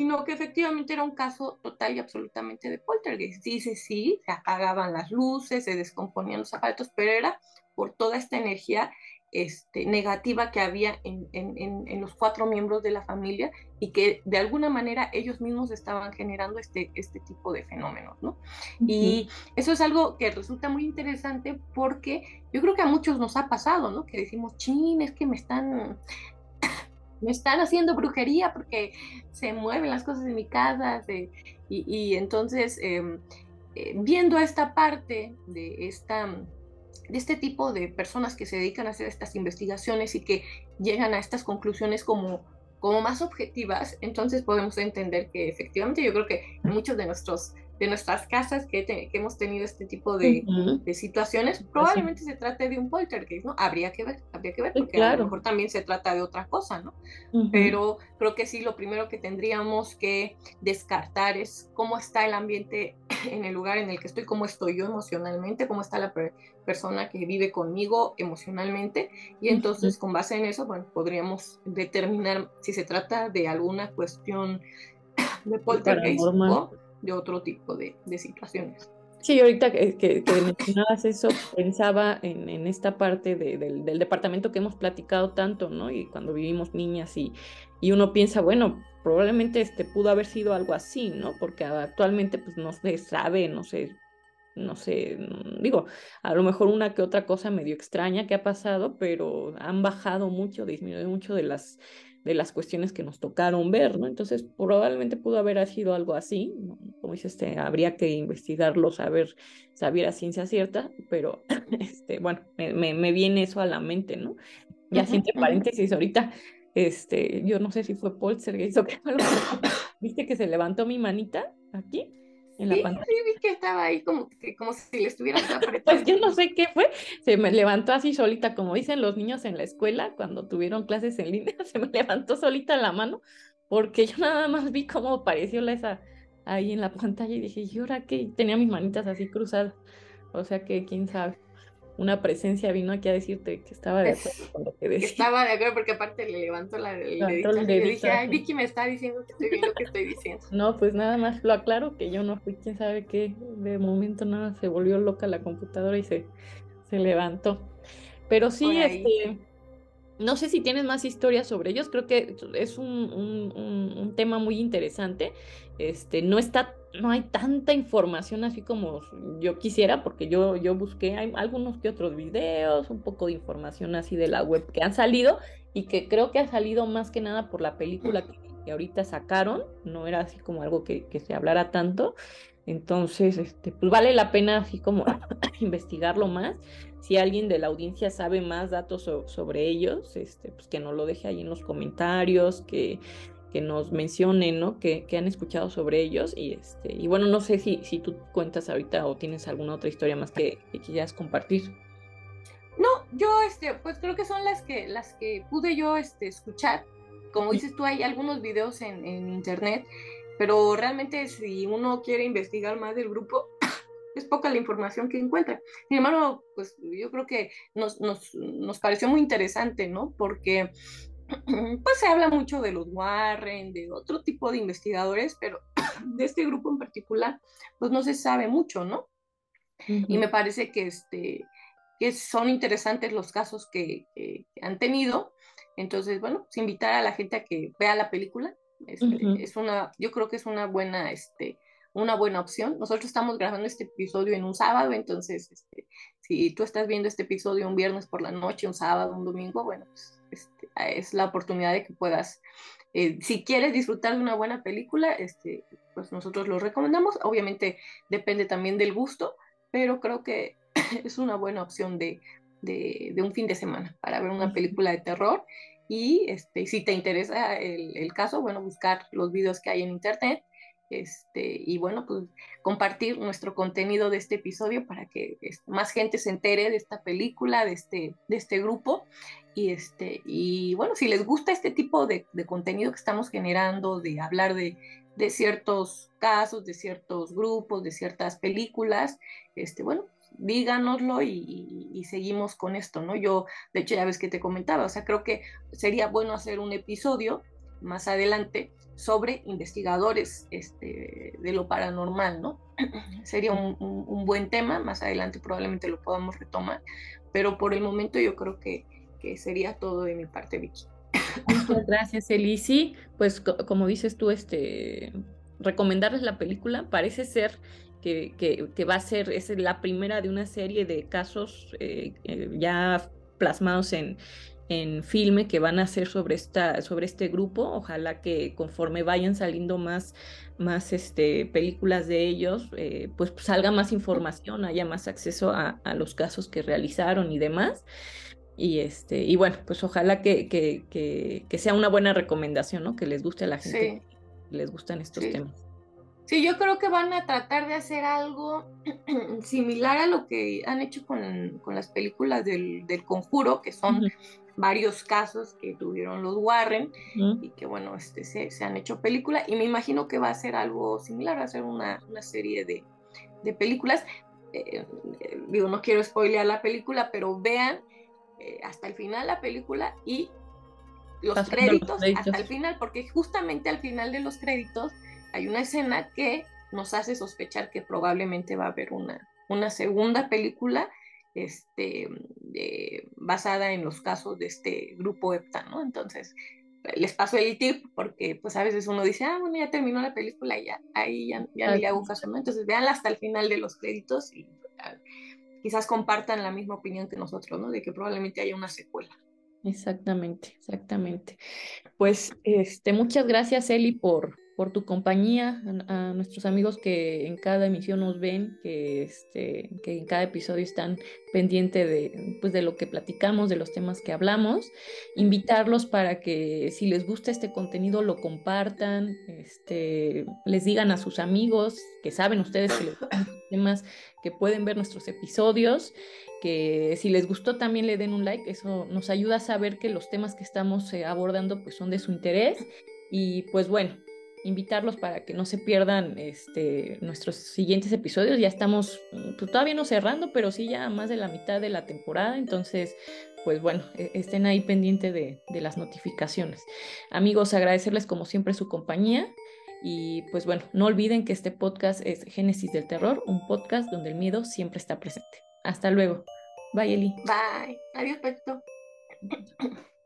C: Sino que efectivamente era un caso total y absolutamente de poltergeist. Dice, sí, se apagaban las luces, se descomponían los aparatos, pero era por toda esta energía este, negativa que había en, en, en, los cuatro miembros de la familia y que de alguna manera ellos mismos estaban generando este, este tipo de fenómenos, ¿no? Y eso es algo que resulta muy interesante porque yo creo que a muchos nos ha pasado, ¿no? Que decimos, chin, es que me están me están haciendo brujería porque se mueven las cosas en mi casa. y, entonces, em, eh, viendo esta parte de esta de este tipo de personas que se dedican a hacer estas investigaciones y que llegan a estas conclusiones como, como más objetivas, entonces podemos entender que efectivamente yo creo que muchos de nuestros de nuestras casas que, hemos tenido este tipo de, situaciones, probablemente se trate de un poltergeist, ¿no? Habría que ver, habría que ver, porque a lo mejor también se trata de otra cosa, ¿no? Pero creo que sí, lo primero que tendríamos que descartar es cómo está el ambiente en el lugar en el que estoy, cómo estoy yo emocionalmente, cómo está la persona que vive conmigo emocionalmente, y entonces con base en eso, bueno, podríamos determinar si se trata de alguna cuestión de poltergeist o de otro tipo de, situaciones.
B: Sí, ahorita que, que, mencionabas eso, pensaba en, en esta parte del, departamento que hemos platicado tanto, ¿no? Y cuando vivimos niñas y, y uno piensa, bueno, probablemente este pudo haber sido algo así, ¿no? Porque actualmente pues no se sabe, no sé, no sé, digo, a lo mejor una que otra cosa medio extraña que ha pasado, pero han bajado mucho, disminuido mucho de las de las cuestiones que nos tocaron ver, ¿no? Entonces, probablemente pudo haber sido algo así, como dice, este, habría que investigarlo, saber, saber a ciencia cierta, pero, este, bueno, me, me, viene eso a la mente, ¿no? Ya uh entre paréntesis, ahorita, este, yo no sé si fue Poltergeist o qué, ¿viste que se levantó mi manita aquí?
C: En la sí, pantalla. Sí, vi que estaba ahí como, como si le estuviera
B: apretando. pues yo no sé qué fue, se me levantó así solita, como dicen los niños en la escuela cuando tuvieron clases en línea, se me levantó solita la mano, porque yo nada más vi cómo apareció la esa ahí en la pantalla y dije, ¿y ahora qué? Tenía mis manitas así cruzadas, o sea que quién sabe una presencia vino aquí a decirte que estaba de acuerdo con lo que decía.
C: Estaba de acuerdo porque aparte le levantó la dedito, y le dije, ay, Vicky me está diciendo que estoy bien lo que estoy diciendo.
B: No, pues nada más lo aclaro que yo no fui, quién sabe qué, de momento nada, se volvió loca la computadora y se, se levantó. Pero sí, este, no sé si tienes más historias sobre ellos, creo que es un, un, tema muy interesante. Este, no está, no hay tanta información así como yo quisiera, porque yo, yo busqué hay algunos que otros videos, un poco de información así de la web que han salido y que creo que ha salido más que nada por la película que, que ahorita sacaron, no era así como algo que, que se hablara tanto. Entonces, este, pues vale la pena así como investigarlo más si alguien de la audiencia sabe más datos sobre ellos, este, pues que nos lo deje ahí en los comentarios, que, que nos mencionen, ¿no? Que, que, han escuchado sobre ellos. Y este, y bueno, no sé si, si tú cuentas ahorita o tienes alguna otra historia más que, quieras compartir.
C: No, yo este, pues creo que son las que, las que pude yo este, escuchar. Como dices tú, hay algunos videos en, en internet, pero realmente si uno quiere investigar más del grupo, es poca la información que encuentra. Sin embargo, pues yo creo que nos, nos, nos pareció muy interesante, ¿no? Porque pues se habla mucho de los Warren, de otro tipo de investigadores, pero de este grupo en particular, pues no se sabe mucho, ¿no? Y me parece que, este, que son interesantes los casos que, han tenido. Entonces, bueno, pues invitar a la gente a que vea la película. Este, es una, yo creo que es una buena, este, una buena opción. Nosotros estamos grabando este episodio en un sábado, entonces este, si tú estás viendo este episodio un viernes por la noche, un sábado, un domingo, bueno, pues este, es la oportunidad de que puedas, eh, si quieres disfrutar de una buena película, este, pues nosotros lo recomendamos. Obviamente depende también del gusto, pero creo que es una buena opción de, de, un fin de semana para ver una película de terror. Y este, si te interesa el, el caso, bueno, buscar los videos que hay en internet este, y bueno, pues compartir nuestro contenido de este episodio para que este, más gente se entere de esta película, de este, de este grupo. Y, este, y bueno, si les gusta este tipo de, contenido que estamos generando, de hablar de, de, ciertos casos, de ciertos grupos, de ciertas películas, este, bueno, díganoslo y, y, seguimos con esto, ¿no? Yo, de hecho, ya ves que te comentaba, o sea, creo que sería bueno hacer un episodio más adelante sobre investigadores este, de lo paranormal, ¿no? Sería un, buen tema, más adelante probablemente lo podamos retomar, pero por el momento yo creo que, que sería todo de mi parte, Vicky.
B: Muchas gracias, Elisi. Pues como dices tú, este, recomendarles la película, parece ser que, que, va a ser, es la primera de una serie de casos eh, eh, ya plasmados en, en filme que van a hacer sobre, esta, sobre este grupo. Ojalá que conforme vayan saliendo más, más este, películas de ellos, eh, pues salga más información, haya más acceso a, a, los casos que realizaron y demás. Y, este, y bueno, pues ojalá que, que, que, sea una buena recomendación, ¿no? Que les guste a la gente, que les gustan estos temas.
C: Sí, yo creo que van a tratar de hacer algo similar a lo que han hecho con, con las películas del, del, conjuro, que son varios casos que tuvieron los Warren y que bueno, este, se, se, han hecho películas y me imagino que va a ser algo similar, va a ser una, una serie de, de películas. Eh, eh, digo, no quiero spoilear la película, pero vean eh, hasta el final la película y los créditos, los créditos hasta el final, porque justamente al final de los créditos hay una escena que nos hace sospechar que probablemente va a haber una, una segunda película este, basada en los casos de este grupo EPTA, ¿no? Entonces, les paso el tip porque pues a veces uno dice, ah, bueno, ya terminó la película y ya, ahí ya, ya le hago caso. Entonces, veanla hasta el final de los créditos y ah, quizás compartan la misma opinión que nosotros, ¿no? De que probablemente haya una secuela.
B: Exactamente, exactamente. Pues este, muchas gracias, Eli, por, por tu compañía, a, nuestros amigos que en cada emisión nos ven, que, este, que en cada episodio están pendientes de, pues, de lo que platicamos, de los temas que hablamos. Invitarlos para que si les gusta este contenido lo compartan, este, les digan a sus amigos que saben ustedes que les gustan temas, que pueden ver nuestros episodios, que si les gustó también le den un like, eso nos ayuda a saber que los temas que estamos eh, abordando pues son de su interés. Y pues bueno, invitarlos para que no se pierdan este, nuestros siguientes episodios. Ya estamos, pues, todavía no cerrando, pero sí ya más de la mitad de la temporada. Entonces, pues bueno, e, estén ahí pendiente de, de las notificaciones. Amigos, agradecerles como siempre su compañía. Y pues bueno, no olviden que este podcast es Génesis del Terror, un podcast donde el miedo siempre está presente. Hasta luego. Bye, Eli.
C: Bye. Adiós, Pecto.